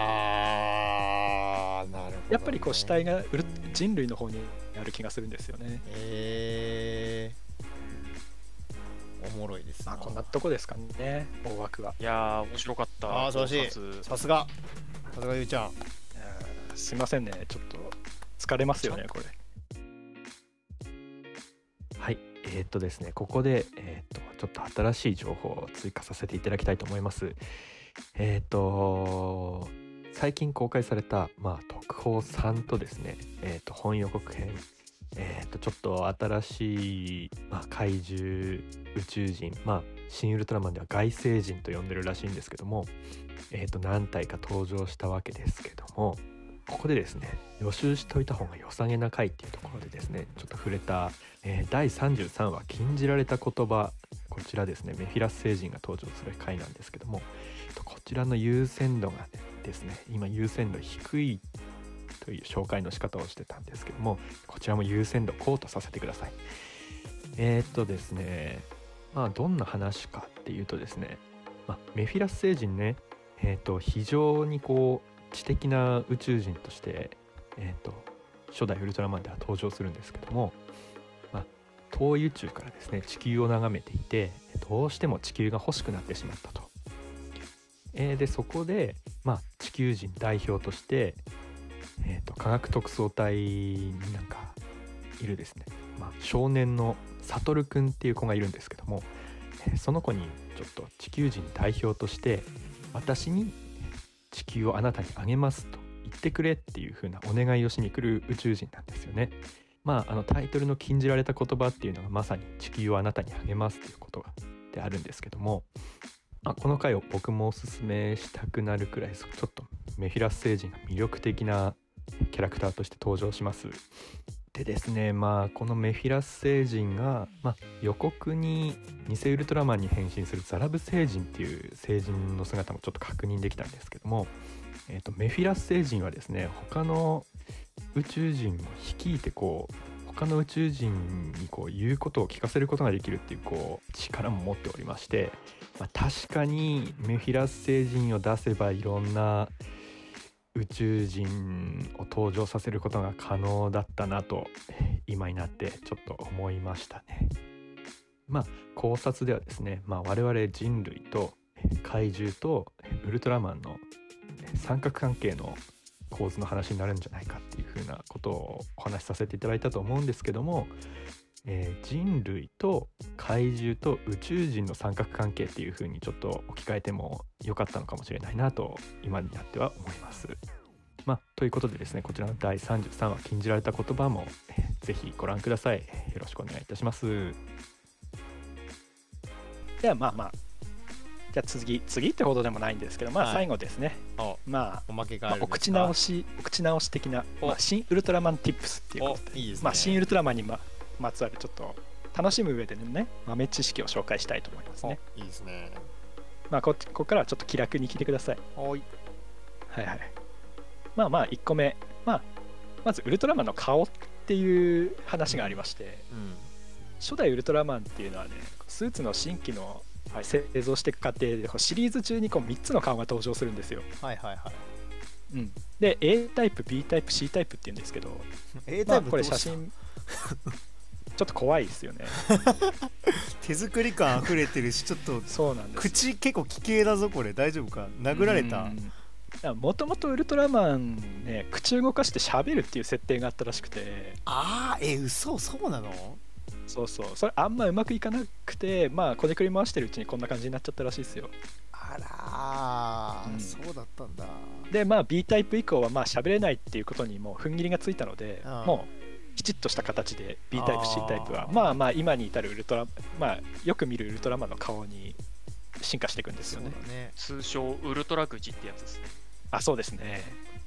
ーなるほど、ね、やっぱりこう主体がウル人類の方にある気がするんですよね。えー、おもろいですな。まあこんなとこですかね大枠は。いやー、面白かった。あー素晴らしい。さすが。さすがゆうちゃん。えーすいませんね。ちょっと疲れますよねこれ。はい、えーっとですね、ここで、えーっとちょっと新しい情報を追加させていただきたいと思います。えーっと最近公開された、まあ、特報3とですね、えーっと本予告編、えーっとちょっと新しい、まあ、怪獣宇宙人、まあ、新ウルトラマンでは外星人と呼んでるらしいんですけども、えーと何体か登場したわけですけどもここでですね予習しといた方が良さげな回っていうところでですねちょっと触れたえー第33話「禁じられた言葉」こちらですねメフィラス星人が登場する回なんですけどもこちらの優先度が、ですね今優先度低いという紹介の仕方をしてたんですけどもこちらも優先度高とさせてくださいえーっとですねまあどんな話かっていうとですね、まあ、メフィラス星人ねえーっと非常にこう知的な宇宙人としてえーっと初代ウルトラマンでは登場するんですけどもま遠い宇宙からですね地球を眺めていてどうしても地球が欲しくなってしまったと。えーでそこで、まあ、地球人代表として、えー、と科学特捜隊になんかいるですね、まあ、少年のサトルくんっていう子がいるんですけども、えーその子にちょっと地球人代表として私に地球をあなたにあげますと言ってくれっていう風なお願いをしに来る宇宙人なんですよね。まあ、あのタイトルの禁じられた言葉っていうのがまさに地球をあなたにあげますっていうことがであるんですけども、まあ、この回を僕もおすすめしたくなるくらいちょっとメフィラス星人が魅力的なキャラクターとして登場します。でですねまあこのメフィラス星人が、まあ、予告に偽ウルトラマンに変身するザラブ星人っていう星人の姿もちょっと確認できたんですけども、えー、とメフィラス星人はですね他の宇宙人を率いてこう他の宇宙人にこう言うことを聞かせることができるっていうこう力も持っておりまして、まあ、確かにメフィラス星人を出せばいろんな宇宙人を登場させることが可能だったなと今になってちょっと思いましたね。まあ考察ではですね、まあ、我々人類と怪獣とウルトラマンの三角関係の構図の話になるんじゃないかっていうふうなことをお話しさせていただいたと思うんですけども、えー人類と怪獣と宇宙人の三角関係っていうふうにちょっと置き換えても良かったのかもしれないなと今になっては思います。まあ、ということでですねこちらの第33話「禁じられた言葉も」えーぜひご覧ください。えーよろしくお願いいたします。ではまあまあじゃあ次次ってほどでもないんですけどまあはい最後ですね、おまあおまけがあまあ、お口直しお口直し的な、おまあ、新ウルトラマンティップスっていうことでおいいですねまあ、新ウルトラマンにままつわるちょっと楽しむ上でのね豆知識を紹介したいと思いますね。いいですねまあこ、ここからはちょっと気楽に聞いてください。はいはいはい。まあまあ1個目、まあ、まずウルトラマンの顔っていう話がありまして、うん初代ウルトラマンっていうのはねスーツの新規のはい製造していく過程でシリーズ中にこう3つの顔が登場するんですよ。はいはいはいうん、で A タイプ B タイプ C タイプって言うんですけど A まあこれタイプどうした？写真 ちょっと怖いですよね。手作り感溢れてるしちょっとそうなんです口結構奇形だぞこれ。大丈夫か？殴られた？もともとウルトラマンね口動かして喋るっていう設定があったらしくて。あーえ嘘そうなの？そうそう。それあんまうまくいかなくてまあこねくり回してるうちにこんな感じになっちゃったらしいですよ。あらー、うん。そうだったんだ。でまあ B タイプ以降はまあ喋れないっていうことにもう踏ん切りがついたのでああもうきちっとした形で B タイプ C タイプは。まあまあ今に至るウルトラまあよく見るウルトラマンの顔に進化していくんですよね。だね。通称ウルトラ口ってやつですね。あそうですね、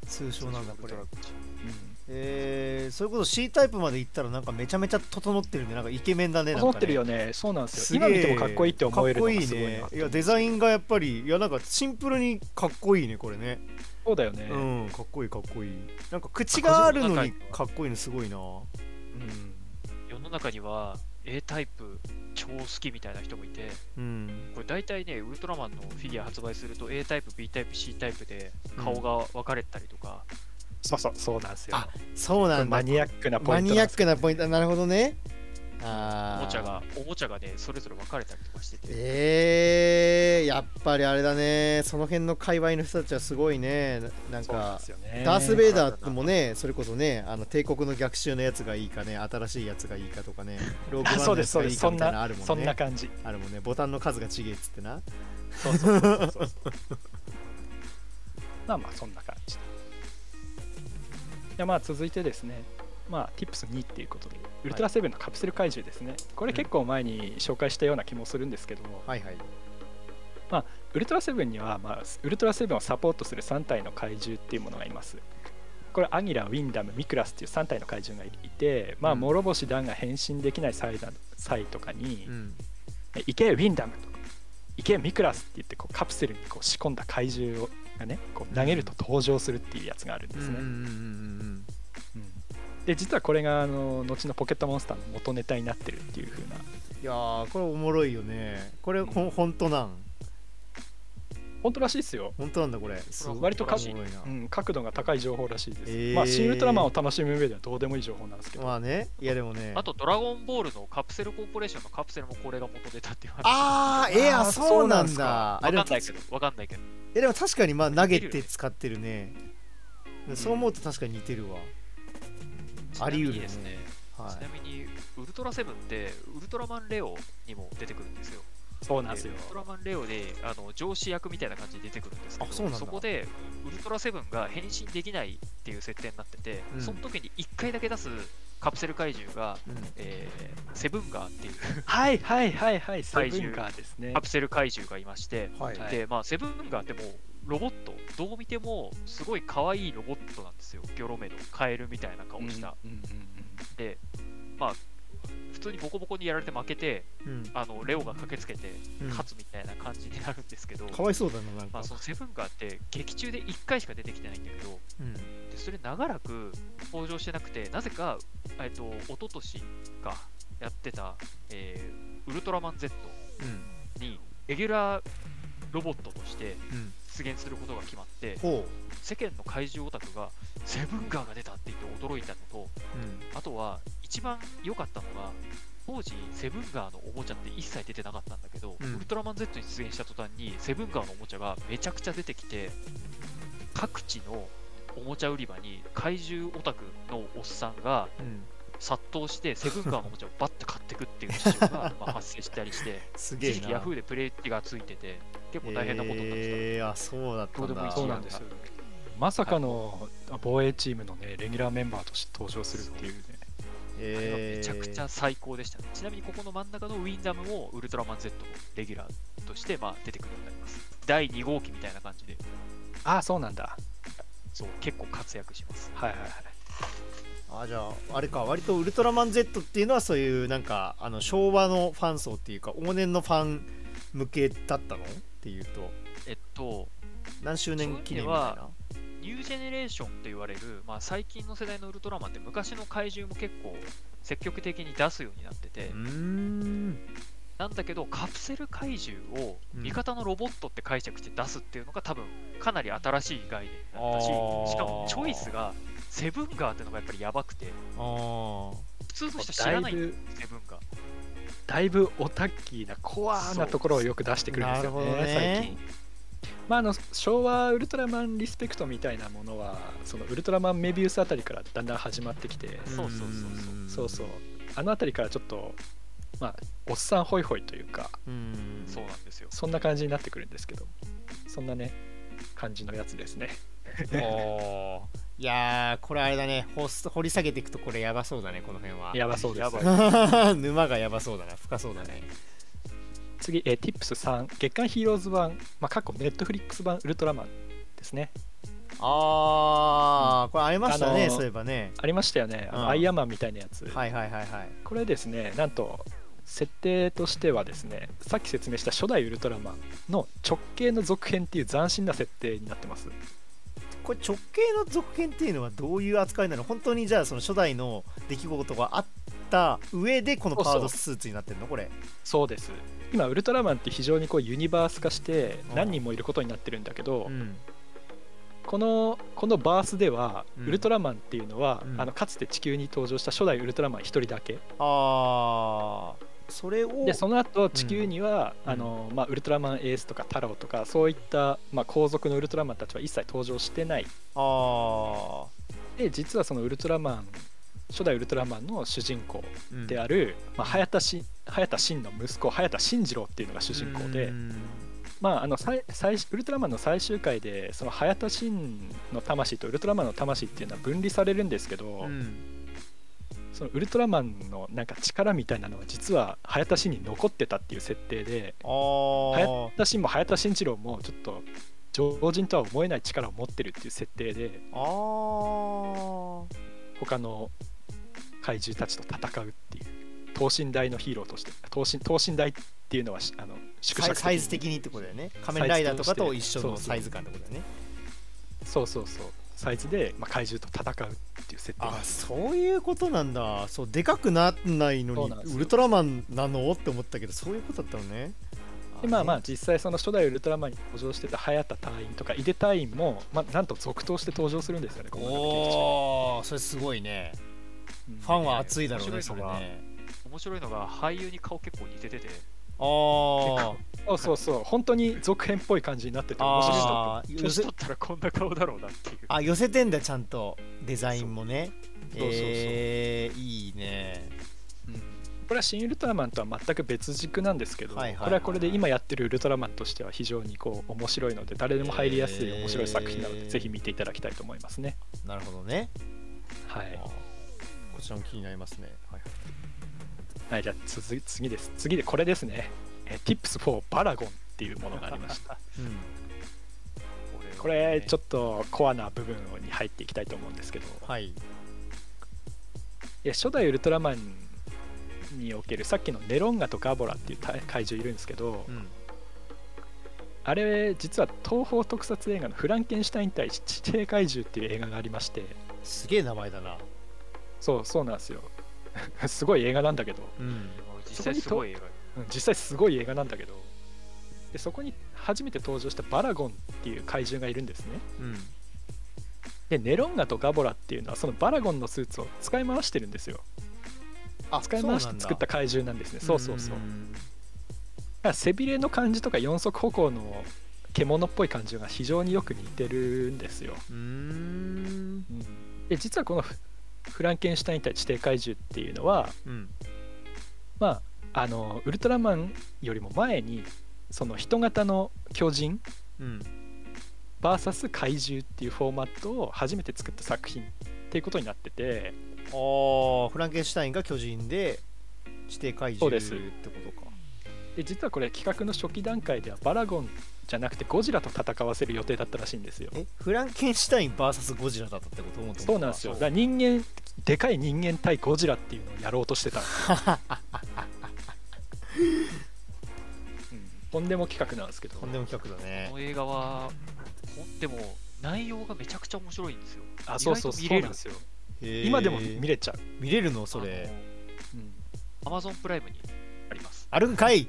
通称なんだこれ。通称ウルトラ口うん。えー、それこそ C タイプまで行ったらなんかめちゃめちゃ整ってるね。なんかイケメンだねなんかね。整ってるよね。そうなんですよ。今見てもかっこいいって思えるのがすごいなかっこいいね。いやデザインがやっぱりいやなんかシンプルにかっこいいねこれねそうだよね、うんかっこいいかっこいい。なんか口があるのにかっこいいのすごいな。うん。世の中には A タイプ超好きみたいな人もいて、うん。これ大体ね、ウルトラマンのフィギュア発売すると A タイプ、B タイプ、C タイプで顔が分かれたりとか、そうそうそうなんですよ。あそうなんだ。マニアックなポマイントなんですニアックなポイント。なるほどねおもちゃが、おもちゃがね、それぞれ分かれたりとかしてて、えー、やっぱりあれだね。その辺の界隈の人たちはすごいね。ななんかダース・ベイダーもねそれこそねあの帝国の逆襲のやつがいいかね新しいやつがいいかとかね ローグワンあそうですのやつがいいかみたいなそうですそんなそんのあるもんねな感じ。あるもんね。ボタンの数がちげえっつってな。そうそうそうそうそう。まあまあそんな感じ。でまあ続いてですね。まあ Tips2 っていうことでウルトラセブンのカプセル怪獣ですね。これ結構前に紹介したような気もするんですけど。も、はいはい。ウルトラセブンには、まあ、ウルトラセブンをサポートする3体の怪獣っていうものがいます。これアギラ、ウィンダム、ミクラスっていう3体の怪獣がいて、まあ、うん。諸星団が変身できない際だ際とかに、うん。けウィンダムとか行けミクラスって言ってこうカプセルにこう仕込んだ怪獣をがねこう投げると登場するっていうやつがあるんですね、うんうんうんうんうんで実はこれがあの後のポケットモンスターの元ネタになってるっていう風な。いやーこれおもろいよね。これほん本当なん？本当らしいですよ、本当なんだこれ。すごい割とかうん、角度が高い情報らしいです、へー。まあ新ウルトラマンを楽しむ上ではどうでもいい情報なんですけど、まあねいやでもね。あと、ドラゴンボールのカプセルコーポレーションのカプセルもこれが元出たっていう話。あーえー、あーあそうなんだ。あわかんないけど、わかんないけど。えでも確かにまあ投げて使ってるね。そう思うと確かに似てるわ、あり得る。ねちなみにですね、はちなみに、ウルトラセブンって、ウルトラマンレオにも出てくるんですよ。そうなんですよ。ウルトラマンレオであの上司役みたいな感じで出てくるんですけどあそうなんだ。こでウルトラセブンが変身できないっていう設定になってて、うん。その時に1回だけ出すカプセル怪獣が、い、うん。えーセブンガーっていうはいはいはいはい。セブ怪獣ンガーですね。カプセル怪獣がいまして、はいはい。でまあ、セブンガーってもうロボットどう見てもすごい可愛いロボットなんですよ。ギョロメのカエルみたいな顔した、うんうんうんでまあ普通にボコボコにやられて負けてうん。あのレオが駆けつけてうん。勝つみたいな感じになるんですけど、かわいそうだななんか、まあ、そのセブンガーって劇中で1回しか出てきてないんだけどうん。でそれ長らく登場してなくてなぜか、えっと一昨年かやってた、えーウルトラマン Z うん。にレギュラーロボットとしてうん出現することが決まってほ世間の怪獣オタクがセブンガーが出たって言って驚いたのとう、うん、あとは一番良かったのが当時セブンガーのおもちゃって一切出てなかったんだけど、うん。ウルトラマン Z に出現した途端にセブンガーのおもちゃがめちゃくちゃ出てきて各地のおもちゃ売り場に怪獣オタクのおっさんがうん、殺到してセブンガーのおもちゃをバッて買ってくっていう事象がまあ発生したりして すげえな。一時期ヤフーでプレイティがついてて結構大変なことになってた、えー、あそうだったんだなんですよ。まさかの防衛チームのねレギュラーメンバーとして登場するっていうね。あれはえー、めちゃくちゃ最高でしたね。ちなみにここの真ん中のウィンダムもウルトラマン Z のレギュラーとしてまあ出てくるようになります。第2号機みたいな感じで、ああそうなんだ。そう結構活躍します。はいはいはいあじゃああれか割とウルトラマン Z っていうのはそういうなんかあの昭和のファン層っていうか往年のファン向けだったの？っていうと。えっと、何周年記念みたいな？ニュージェネレーションと言われる、まあ、最近の世代のウルトラマンって昔の怪獣も結構積極的に出すようになってて、なんだけどカプセル怪獣をうん味方のロボットって解釈して出すっていうのが多分かなり新しい概念だったししかもチョイスがセブンガーっていうのがやっぱりやばくて。普通の人知らないんだよ。だいセブンガー。だいぶオタッキーなコアなところをよく出してくるんですよね。ね。最近。まあ、あの昭和ウルトラマンリスペクトみたいなものはそのウルトラマンメビウスあたりからだんだん始まってきて。そうそうそうそう。そうそう。あのあたりからちょっとまあおっさんホイホイというかうん。そうなんですよ。そんな感じになってくるんですけどそんなね感じのやつですね。おーいやーこれあれだね。掘り下げていくとこれやばそうだねこの辺は。やばそうです。やばい。沼がやばそうだな。深そうだね。次、えー、Tips3 月刊ヒーローズ版、まあ、過去ネットフリックス版ウルトラマンですね。あーこれありましたね、あのーそういえばね。ありましたよね。あの、うんアイアンマンみたいなやつ、はいはいはいはい。これですねなんと設定としてはですねさっき説明した初代ウルトラマンの直系の続編っていう斬新な設定になってますこれ直系の続編っていうのはどういう扱いなの本当にじゃあその初代の出来事があった上でこのパワードスーツになってるの？これ。そうです。今ウルトラマンって非常にこうユニバース化してうん何人もいることになってるんだけど、うん。このこのバースでは、うん。ウルトラマンっていうのは、うん。あのかつて地球に登場した初代ウルトラマン1人だけ。あーそれをでその後地球には、うん。あのまあ、ウルトラマンエースとかタロウとかそういった、まあ、後続のウルトラマンたちは一切登場してない。あで実はそのウルトラマン初代ウルトラマンの主人公ーである、まあ、早田し早田真の息子早田真次郎っていうのが主人公で、うん。まあ、あの最最ウルトラマンの最終回でその早田真の魂とウルトラマンの魂っていうのは分離されるんですけど、うんそのウルトラマンのなんか力みたいなのは実は早田真に残ってたっていう設定であ早ー。田真も早田真次郎もちょっと常人とは思えない力を持ってるっていう設定で他の怪獣たちと戦うっていう等身大のヒーローとして等身等身大っていうのはしあの縮尺サイズ的にってことだよね。仮面ライダーとかと一緒のサイズ感ってことだよね。そうそうそうサイズで、まあ、怪獣と戦うっていう設定あそういうことなんだ。そうでかくならないのにウルトラマンなのって思ったけどそういうことだったのね。でまあまあ実際その初代ウルトラマンに登場してた早田隊員とか井出隊員も、まあ、なんと続投して登場するんですよねおおそれすごいね。うん。ファンは熱いだろうねそれね面白いのが俳優に顔結構似てててあー。そうそうそう。本当に続編っぽい感じになってて面白い年取ったらこんな顔だろうなっていう。あ寄せてんだちゃんとデザインもね。そうそうそう。えー、いいね。うん。これは新ウルトラマンとは全く別軸なんですけど、はいはいはいはい。これはこれで今やってるウルトラマンとしては非常にこう面白いので誰でも入りやすい面白い作品なので、えーぜひ見ていただきたいと思いますね。なるほどね。はい。こちらも気になりますね。はいはい、じゃあ続次です。次でこれですね、えー Tips4 バラゴンっていうものがありました。うん。これちょっとコアな部分に入っていきたいと思うんですけど、はい。いや初代ウルトラマンにおけるさっきのネロンガとガボラっていう怪怪獣いるんですけど、うん。あれ実は東宝特撮映画の「フランケンシュタイン対地底怪獣」っていう映画がありまして。すげえ名前だな。そうそうなんですよ すごい映画なんだけど。うん。実際すごい映画。うん実際すごい映画なんだけど。でそこに初めて登場したバラゴンっていう怪獣がいるんですね。うん。でネロンガとガボラっていうのはそのバラゴンのスーツを使い回してるんですよ。あ使い回して作った怪獣なんですね。そうそうそうだ背びれの感じとか四足歩行の獣っぽい感じが非常によく似てるんですよ、うーん。で実はこのフフランケンシュタイン対地底怪獣っていうのはうん。まああのウルトラマンよりも前にその人型の巨人うん。VS 怪獣っていうフォーマットを初めて作った作品っていうことになってて。あーフランケンシュタインが巨人で地底怪獣ってことかで実はこれ企画の初期段階ではバラゴンじゃなくてゴジラと戦わせる予定だったらしいんですよ。えフランケンシュタイン VS ゴジラだったってこと？もそうなんですよ。だ人間でかい人間対ゴジラっていうのをやろうとしてたんですようん。とんでも企画なんですけど。とんでも企画だね。この映画はでも内容がめちゃくちゃ面白いんですよ。あそうそうそうなんですよ。今でも見れちゃう、見れるの？それ。うん。アマゾンプライムにあるんかい。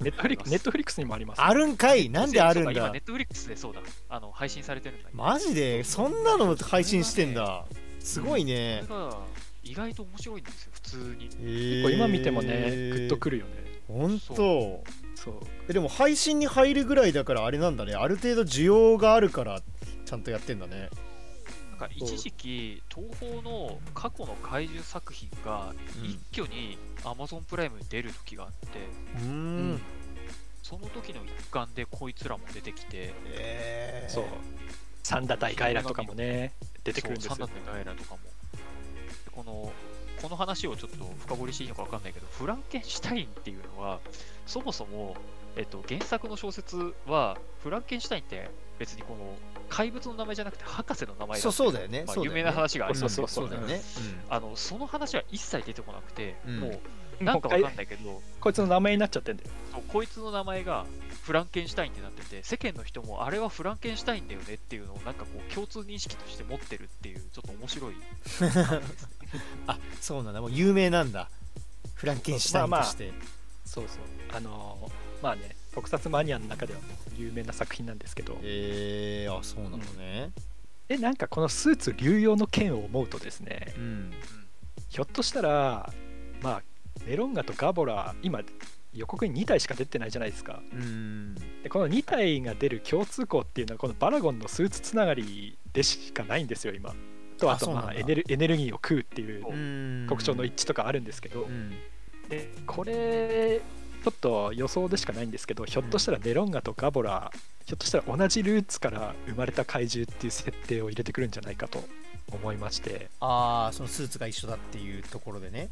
ネットフリックネットフリックスにもあります。あるんかい。なんであるんだ。今ネットフリックスでそうだ。あの配信されてるんだ。マジで？そんなの配信してんだ。すごいこね意外と面白いんですよ普通に。結構今見てもねグッとくるよね。ほんそとそう。えでも配信に入るぐらいだからあれなんだね。ある程度需要があるからちゃんとやってんだねなんか一時期東宝の過去の怪獣作品がうん。一挙に Amazon プライムに出る時があって、うーん。その時の一環でこいつらも出てきてえー。そう。三田大ガイラとかもね出てくるんですよ。そうサンダーガイラとかも。でこのこの話をちょっと深掘りしていいのか分かんないけどフランケンシュタインっていうのはそもそも、えっと、原作の小説はフランケンシュタインって別にこの怪物の名前じゃなくて博士の名前だそうそうだよね。まあそうだよね。有名な話がありますそうそう。そうだよね。あのその話は一切出てこなくて、うん。もうなんかわかんないけどこいつの名前になっちゃってんだよ。そうこいつの名前がフランケンシュタインってなってて世間の人もあれはフランケンシュタインだよねっていうのをなんかこう共通認識として持ってるっていうちょっと面白い。ね あそうなんだ。もう有名なんだ。フランケンシュタインとして、そうそう。あのーまあね特撮マニアの中では有名な作品なんですけど。えー、あそうなのね。でなんかこのスーツ流用の件を思うとですねうんひょっとしたらまあメロンガとガボラ今予告に2体しか出てないじゃないですか。うん。でこの2体が出る共通項っていうのはこのバラゴンのスーツつながりでしかないんですよ今。とあとまあエネルエネルギーを食うっていううん。特徴の一致とかあるんですけど、うん。でこれちょっと予想でしかないんですけどひょっとしたらメロンガとガボラひょっとしたら同じルーツから生まれた怪獣っていう設定を入れてくるんじゃないかと思いまして。ああそのスーツが一緒だっていうところでね。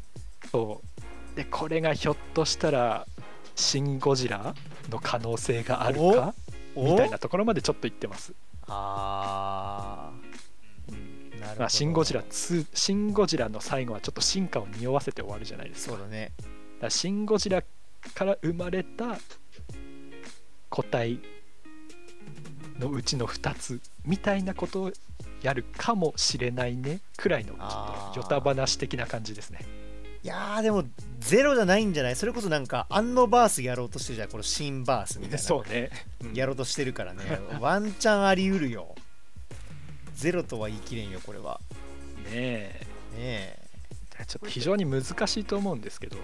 そう。でこれがひょっとしたらシン・ゴジラの可能性があるかお？みたいなところまでちょっと言ってます、あうんあなるほど。まあ、シン・ゴジラ2シン・ゴジラの最後はちょっと進化を匂わせて終わるじゃないですか。そうだね。だシン・ゴジラから生まれた個体のうちの2つみたいなことをやるかもしれないねくらいのちょっとヨタ話的な感じですね。いやーでもゼロじゃないんじゃない？それこそなんかアンノバースやろうとしてるじゃんこの新バースみたいな。そうね、うん。やろうとしてるからね。ワンチャンありうるよ。ゼロとは言い切れんよこれは。ねえ。ねえ。ちょっと非常に難しいと思うんですけど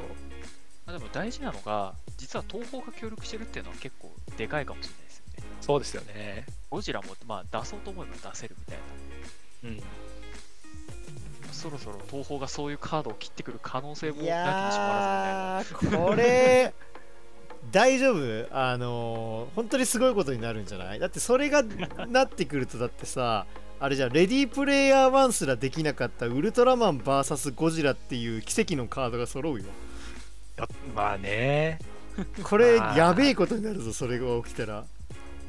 まあでも大事なのが実は東宝が協力してるっていうのは結構でかいかもしれないですよね。そうですよね。ゴジラもまあ出そうと思えば出せるみたいな。うん。そろそろ東宝がそういうカードを切ってくる可能性もいなきにしもあやーこれ大丈夫？あのー本当にすごいことになるんじゃない？だってそれがなってくるとだってさあれじゃんレディープレイヤー1すらできなかったウルトラマン VS ゴジラっていう奇跡のカードが揃うよ。だまあね。これまあ。やべえことになるぞそれが起きたら。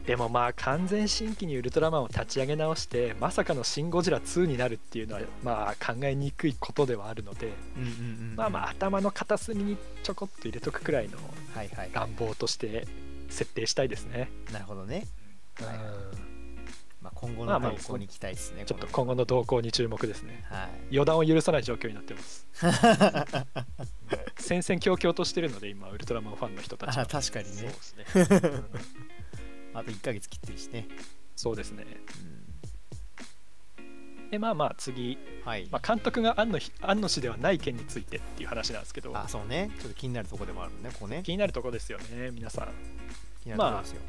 でもまあ完全新規にウルトラマンを立ち上げ直してまさかの「シン・ゴジラ2」になるっていうのはまあ考えにくいことではあるので、うんうんうんまあまあ頭の片隅にちょこっと入れとくくらいのはいはい、は願望として設定したいですね、い、なるほどね、はい。うんまあ、今後まあまあの動向に期待ですねちょっと今後の動向に注目ですね。はい。予断を許さない状況になってます。戦々恐々としてるので今ウルトラマンファンの人たちあは確かにね。そうですね。あと1ヶ月切ってるしね、そうですね。うん。でまあまあ次、はい、まあ、監督が庵野野氏ではない件についてっていう話なんですけど。あそうね。ちょっと気になるところでもあるねここね。気になるとこですよね皆さん。気になるところですよ、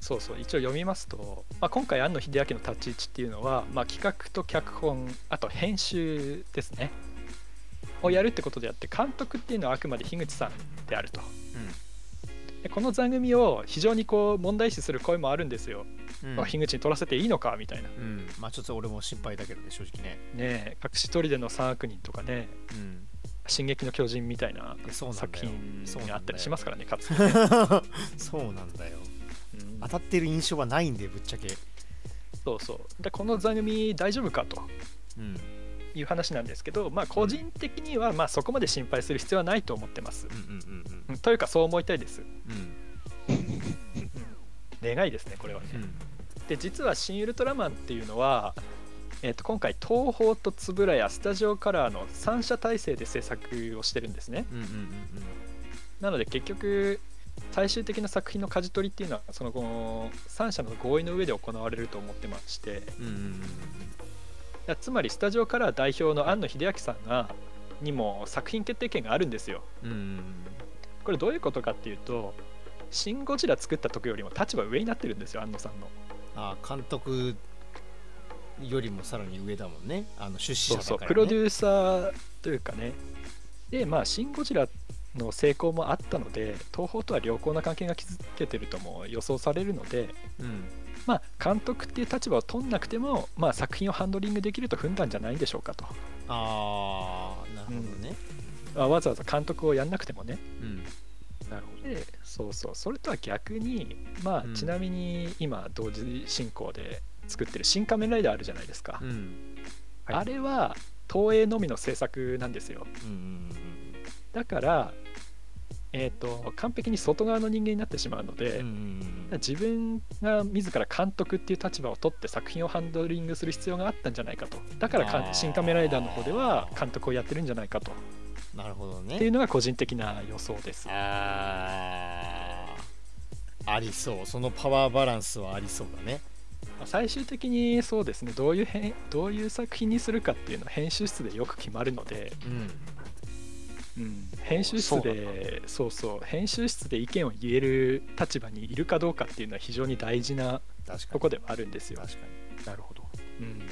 そうそう一応読みますと、まあ、今回庵野秀明の立ち位置っていうのは、まあ、企画と脚本あと編集ですね。をやるってことであって監督っていうのはあくまで樋口さんであると。でこの座組を非常にこう問題視する声もあるんですよ、うん。まあ樋口に取らせていいのかみたいな。ねうん、まあちょっと俺も心配だけどね正直ね。え隠し砦の3悪人とかね。うん「進撃の巨人」みたいな作品そうなんだよ。にあったりしますからねかつて、そうなんだよ。うん当たってる印象はないんでぶっちゃけ。そうそう。でこの座組大丈夫かとうん。いう話なんですけど、まあ、個人的にはまあそこまで心配する必要はないと思ってます。うんうんうんうんというかそう思いたいです。うん。願いですね、これはね。うん。で、実は新ウルトラマンっていうのは、えー、と今回、東宝と円谷、スタジオカラーの3社体制で制作をしてるんですね。うんうんうん。なので結局最終的な作品の舵取りっていうのはそのこの3社の合意の上で行われると思ってまして。うんうんだつまりスタジオから代表の庵野秀明さんがにも作品決定権があるんですよ。うんうんうん。これどういうことかっていうと「シン・ゴジラ」作った時よりも立場上になってるんですよ庵野さんの。あー監督よりもさらに上だもんね。あの出資者そうだから、ね、そうプロデューサーというかね。でまあ「シン・ゴジラ」の成功もあったので東宝とは良好な関係が築けてるとも予想されるのでうん。まあ監督っていう立場を取んなくても、まあ、作品をハンドリングできると踏んだんじゃないんでしょうかと。ああなるほどね。あわざわざ監督をやんなくてもね。うん。なるほど。でそうそう。それとは逆にまあ、うん。ちなみに今同時進行で作ってる「新仮面ライダー」あるじゃないですか、うん。はい。あれは東映のみの制作なんですよ。うんうんだからえっ、と完璧に外側の人間になってしまうので、自分が自ら監督っていう立場を取って作品をハンドリングする必要があったんじゃないかと。だから新仮面ライダーの方では監督をやってるんじゃないかと。なるほどっていうねのが個人的な予想です。あー。ありそう。そのパワーバランスはありそうだね。まあ最終的にそうですね。どういう編どういう作品にするかっていうのは編集室でよく決まるので、うん編集室でそうそう編集室で意見を言える立場にいるかどうかっていうのは非常に大事なとこではあるんですよ。確かに。なるほど、うん、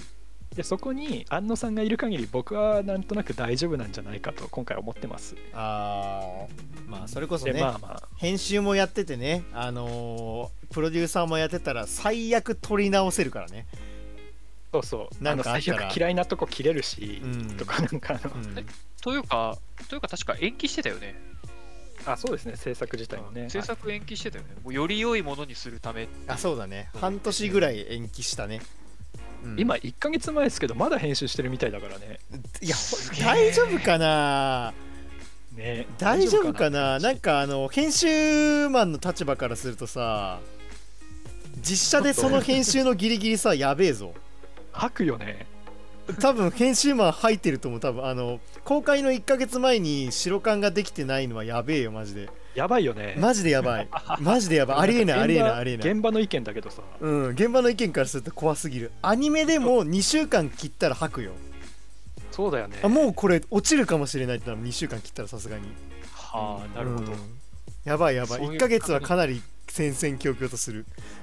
でそこに安野さんがいる限り僕はなんとなく大丈夫なんじゃないかと今回思ってます。あー。まあそれこそでね、まあまあ。編集もやっててねあのープロデューサーもやってたら最悪取り直せるからねそうそう。なあのんかあったら。最悪嫌いなとこ切れるし、うん。とかなんかあの、うん。というか、というか確か延期してたよね。あそうですね。制作自体もね。制作延期してたよね。もうより良いものにするため。あそうだね。半年ぐらい延期したね、うん。今1ヶ月前ですけどまだ編集してるみたいだからね。いや大丈夫かな？ね大丈夫かな？なんかあの編集マンの立場からするとさ実写でその編集のギリギリさやべえぞ吐くよね。多分編集マン入ってると思う多分。あの公開の1ヶ月前に白缶ができてないのはやべえよマジで。やばいよね。マジでやばい。マジでやばい。ありえないありえないありえない。現場の意見だけどさ。うん現場の意見からすると怖すぎる。アニメでも2週間切ったら吐くよ。そうだよね。あもうこれ落ちるかもしれないってなら2週間切ったらさすがに。はあ、なるほど。うん。やばいやばい。いう1ヶ月はかなり戦々恐々とする。うん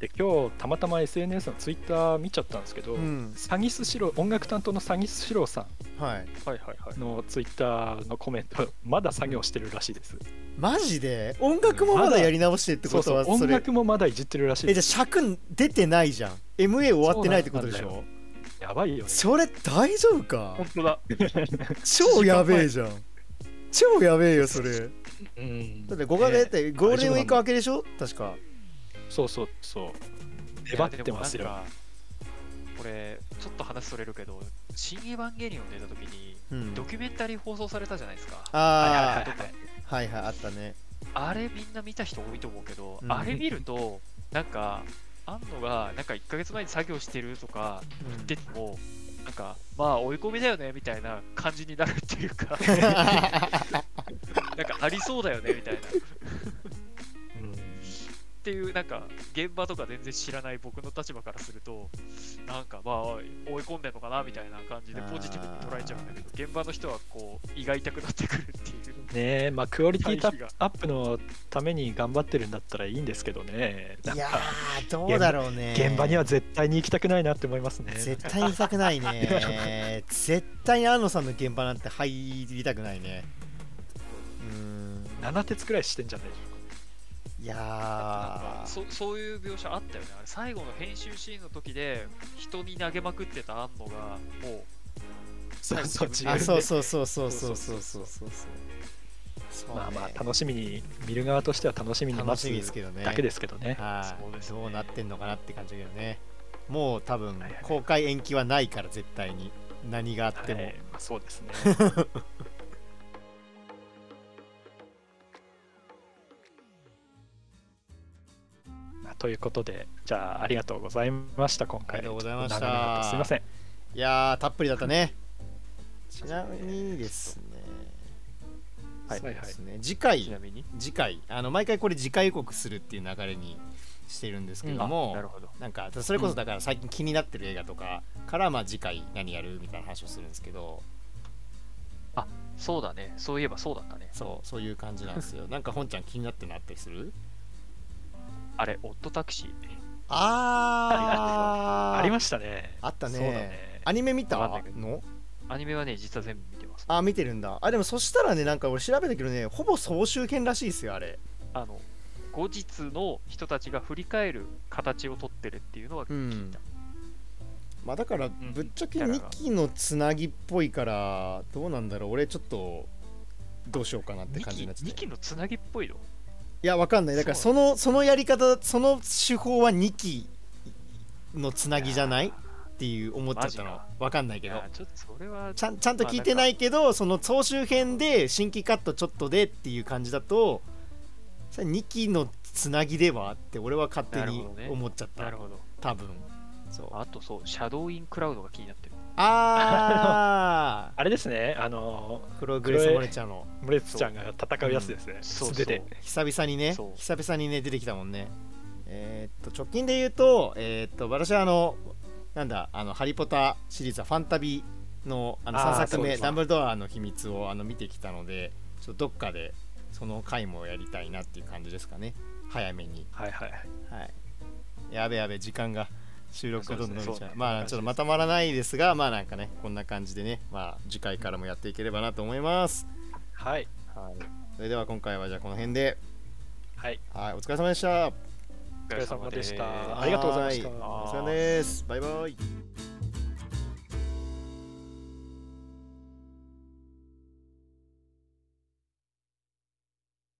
で今日たまたま SNS のツイッター見ちゃったんですけど、うん。サギスシロ音楽担当のサギスシロさはい。はいはいはい。ん。のツイッターのコメントまだ作業してるらしいです。マジで？音楽もまだやり直してってことは音楽もまだいじってるらしいえです。じゃあ尺出てないじゃん。MA 終わってないってことでしょ？やばいよね。それ大丈夫か？本当だ。超やべえじゃん。超やべえよそれ。だうん。って5月だってねゴールデンウィーク明けでしょ？確かそうそうそう。粘ってますよ。これ、ちょっと話それるけど、新エヴァンゲリオン出た時に、うん。ドキュメンタリー放送されたじゃないですか。ああはいはいあったね。あれみんな見た人多いと思うけど、うん。あれ見ると、なんか、安野がなんか1ヶ月前に作業してるとか言ってても、なんか、まあ追い込みだよねみたいな感じになるっていうか、なんかありそうだよねみたいな。ていうなんか現場とか全然知らない僕の立場からするとなんかまあ追い込んでんのかなみたいな感じでポジティブに捉えちゃうんだけど現場の人はこう胃が痛くなってくるっていう。ねえまあクオリティアップのために頑張ってるんだったらいいんですけどね。なんいやどうだろうね。現場には絶対に行きたくないなって思いますね。絶対に行きたくないね。絶対に安野さんの現場なんて入りたくないね。うーん7鉄くらいしてんじゃない？でしょうかいやそそういう描写あったよね。あれ最後の編集シーンの時で人に投げまくってた安野がもうそうそうそうそうそうそうそうそうそうそう。そうまあまあね楽しみに見る側としては楽しみに待つみですけどねだけですけどね。はい。そうですね。どうなってんのかなって感じだけどね。もう多分公開延期はないから絶対に。何があっても、はい。まあ、そうですね ということでじゃあありがとうございました。今回ありがとうございました。すいません。いやーたっぷりだったね。ちなみにですね。はい。そうですね。次回ちなみに？次回。あの毎回これ次回予告するっていう流れにしてるんですけども、なるほど。なんかそれこそだから最近気になってる映画とかからまあ次回何やるみたいな話をするんですけど。そうだね。そういえばそうだったね。そうそういう感じなんですよ。なんか本ちゃん気になってるのあったりする？あれオットタクシー。あー。ありました。ね。あったね。そうだね。アニメ見た？の？アニメはね実は全部見てます。あ見てるんだ。あでもそしたらねなんか俺調べたけどねほぼ総集編らしいですよあれ。あの後日の人たちが振り返る形をとってるっていうのは聞いた、まあだからん。ぶっちゃけだから2期のつなぎっぽいからどうなんだろう。俺ちょっとどうしようかなって2期感じになっちゃって。二期のつなぎっぽいの？いやわかんない。だからそそのそのやり方その手法は2期のつなぎじゃない？っていう思っちゃったの。わかんないけど。ちょっとそれはちゃんちゃんと聞いてないけど、その総集編で新規カットちょっとでっていう感じだとそれ2期のつなぎでは？って俺は勝手に思っちゃった、なるほど。多分。そう。あとそうシャドウインクラウドが気になってるああれですねあのープログレスモレちゃんの。モレツちゃんが戦うやつですね。そう。素手で。久々にね久々にね出てきたもんね。えーっと直近で言うとえーっと私はあのなんだあのハリポタシリーズはファンタビのあのあー3作目ダンブルドアの秘密をあの見てきたのでちょっとどっかでその回もやりたいなっていう感じですかね。早めに。はいはいはい。はい。やべやべ時間が収録がどんどん伸びちゃう。ねまあちょっとまとまらないですがまあなんかねこんな感じでねまあ次回からもやっていければなと思います。はい。はい。それでは今回はじゃあこの辺で。はい。はい。お疲れ様でした。おお疲れ様でした。はありがとうございました。はい。お疲れ様です。バイバイ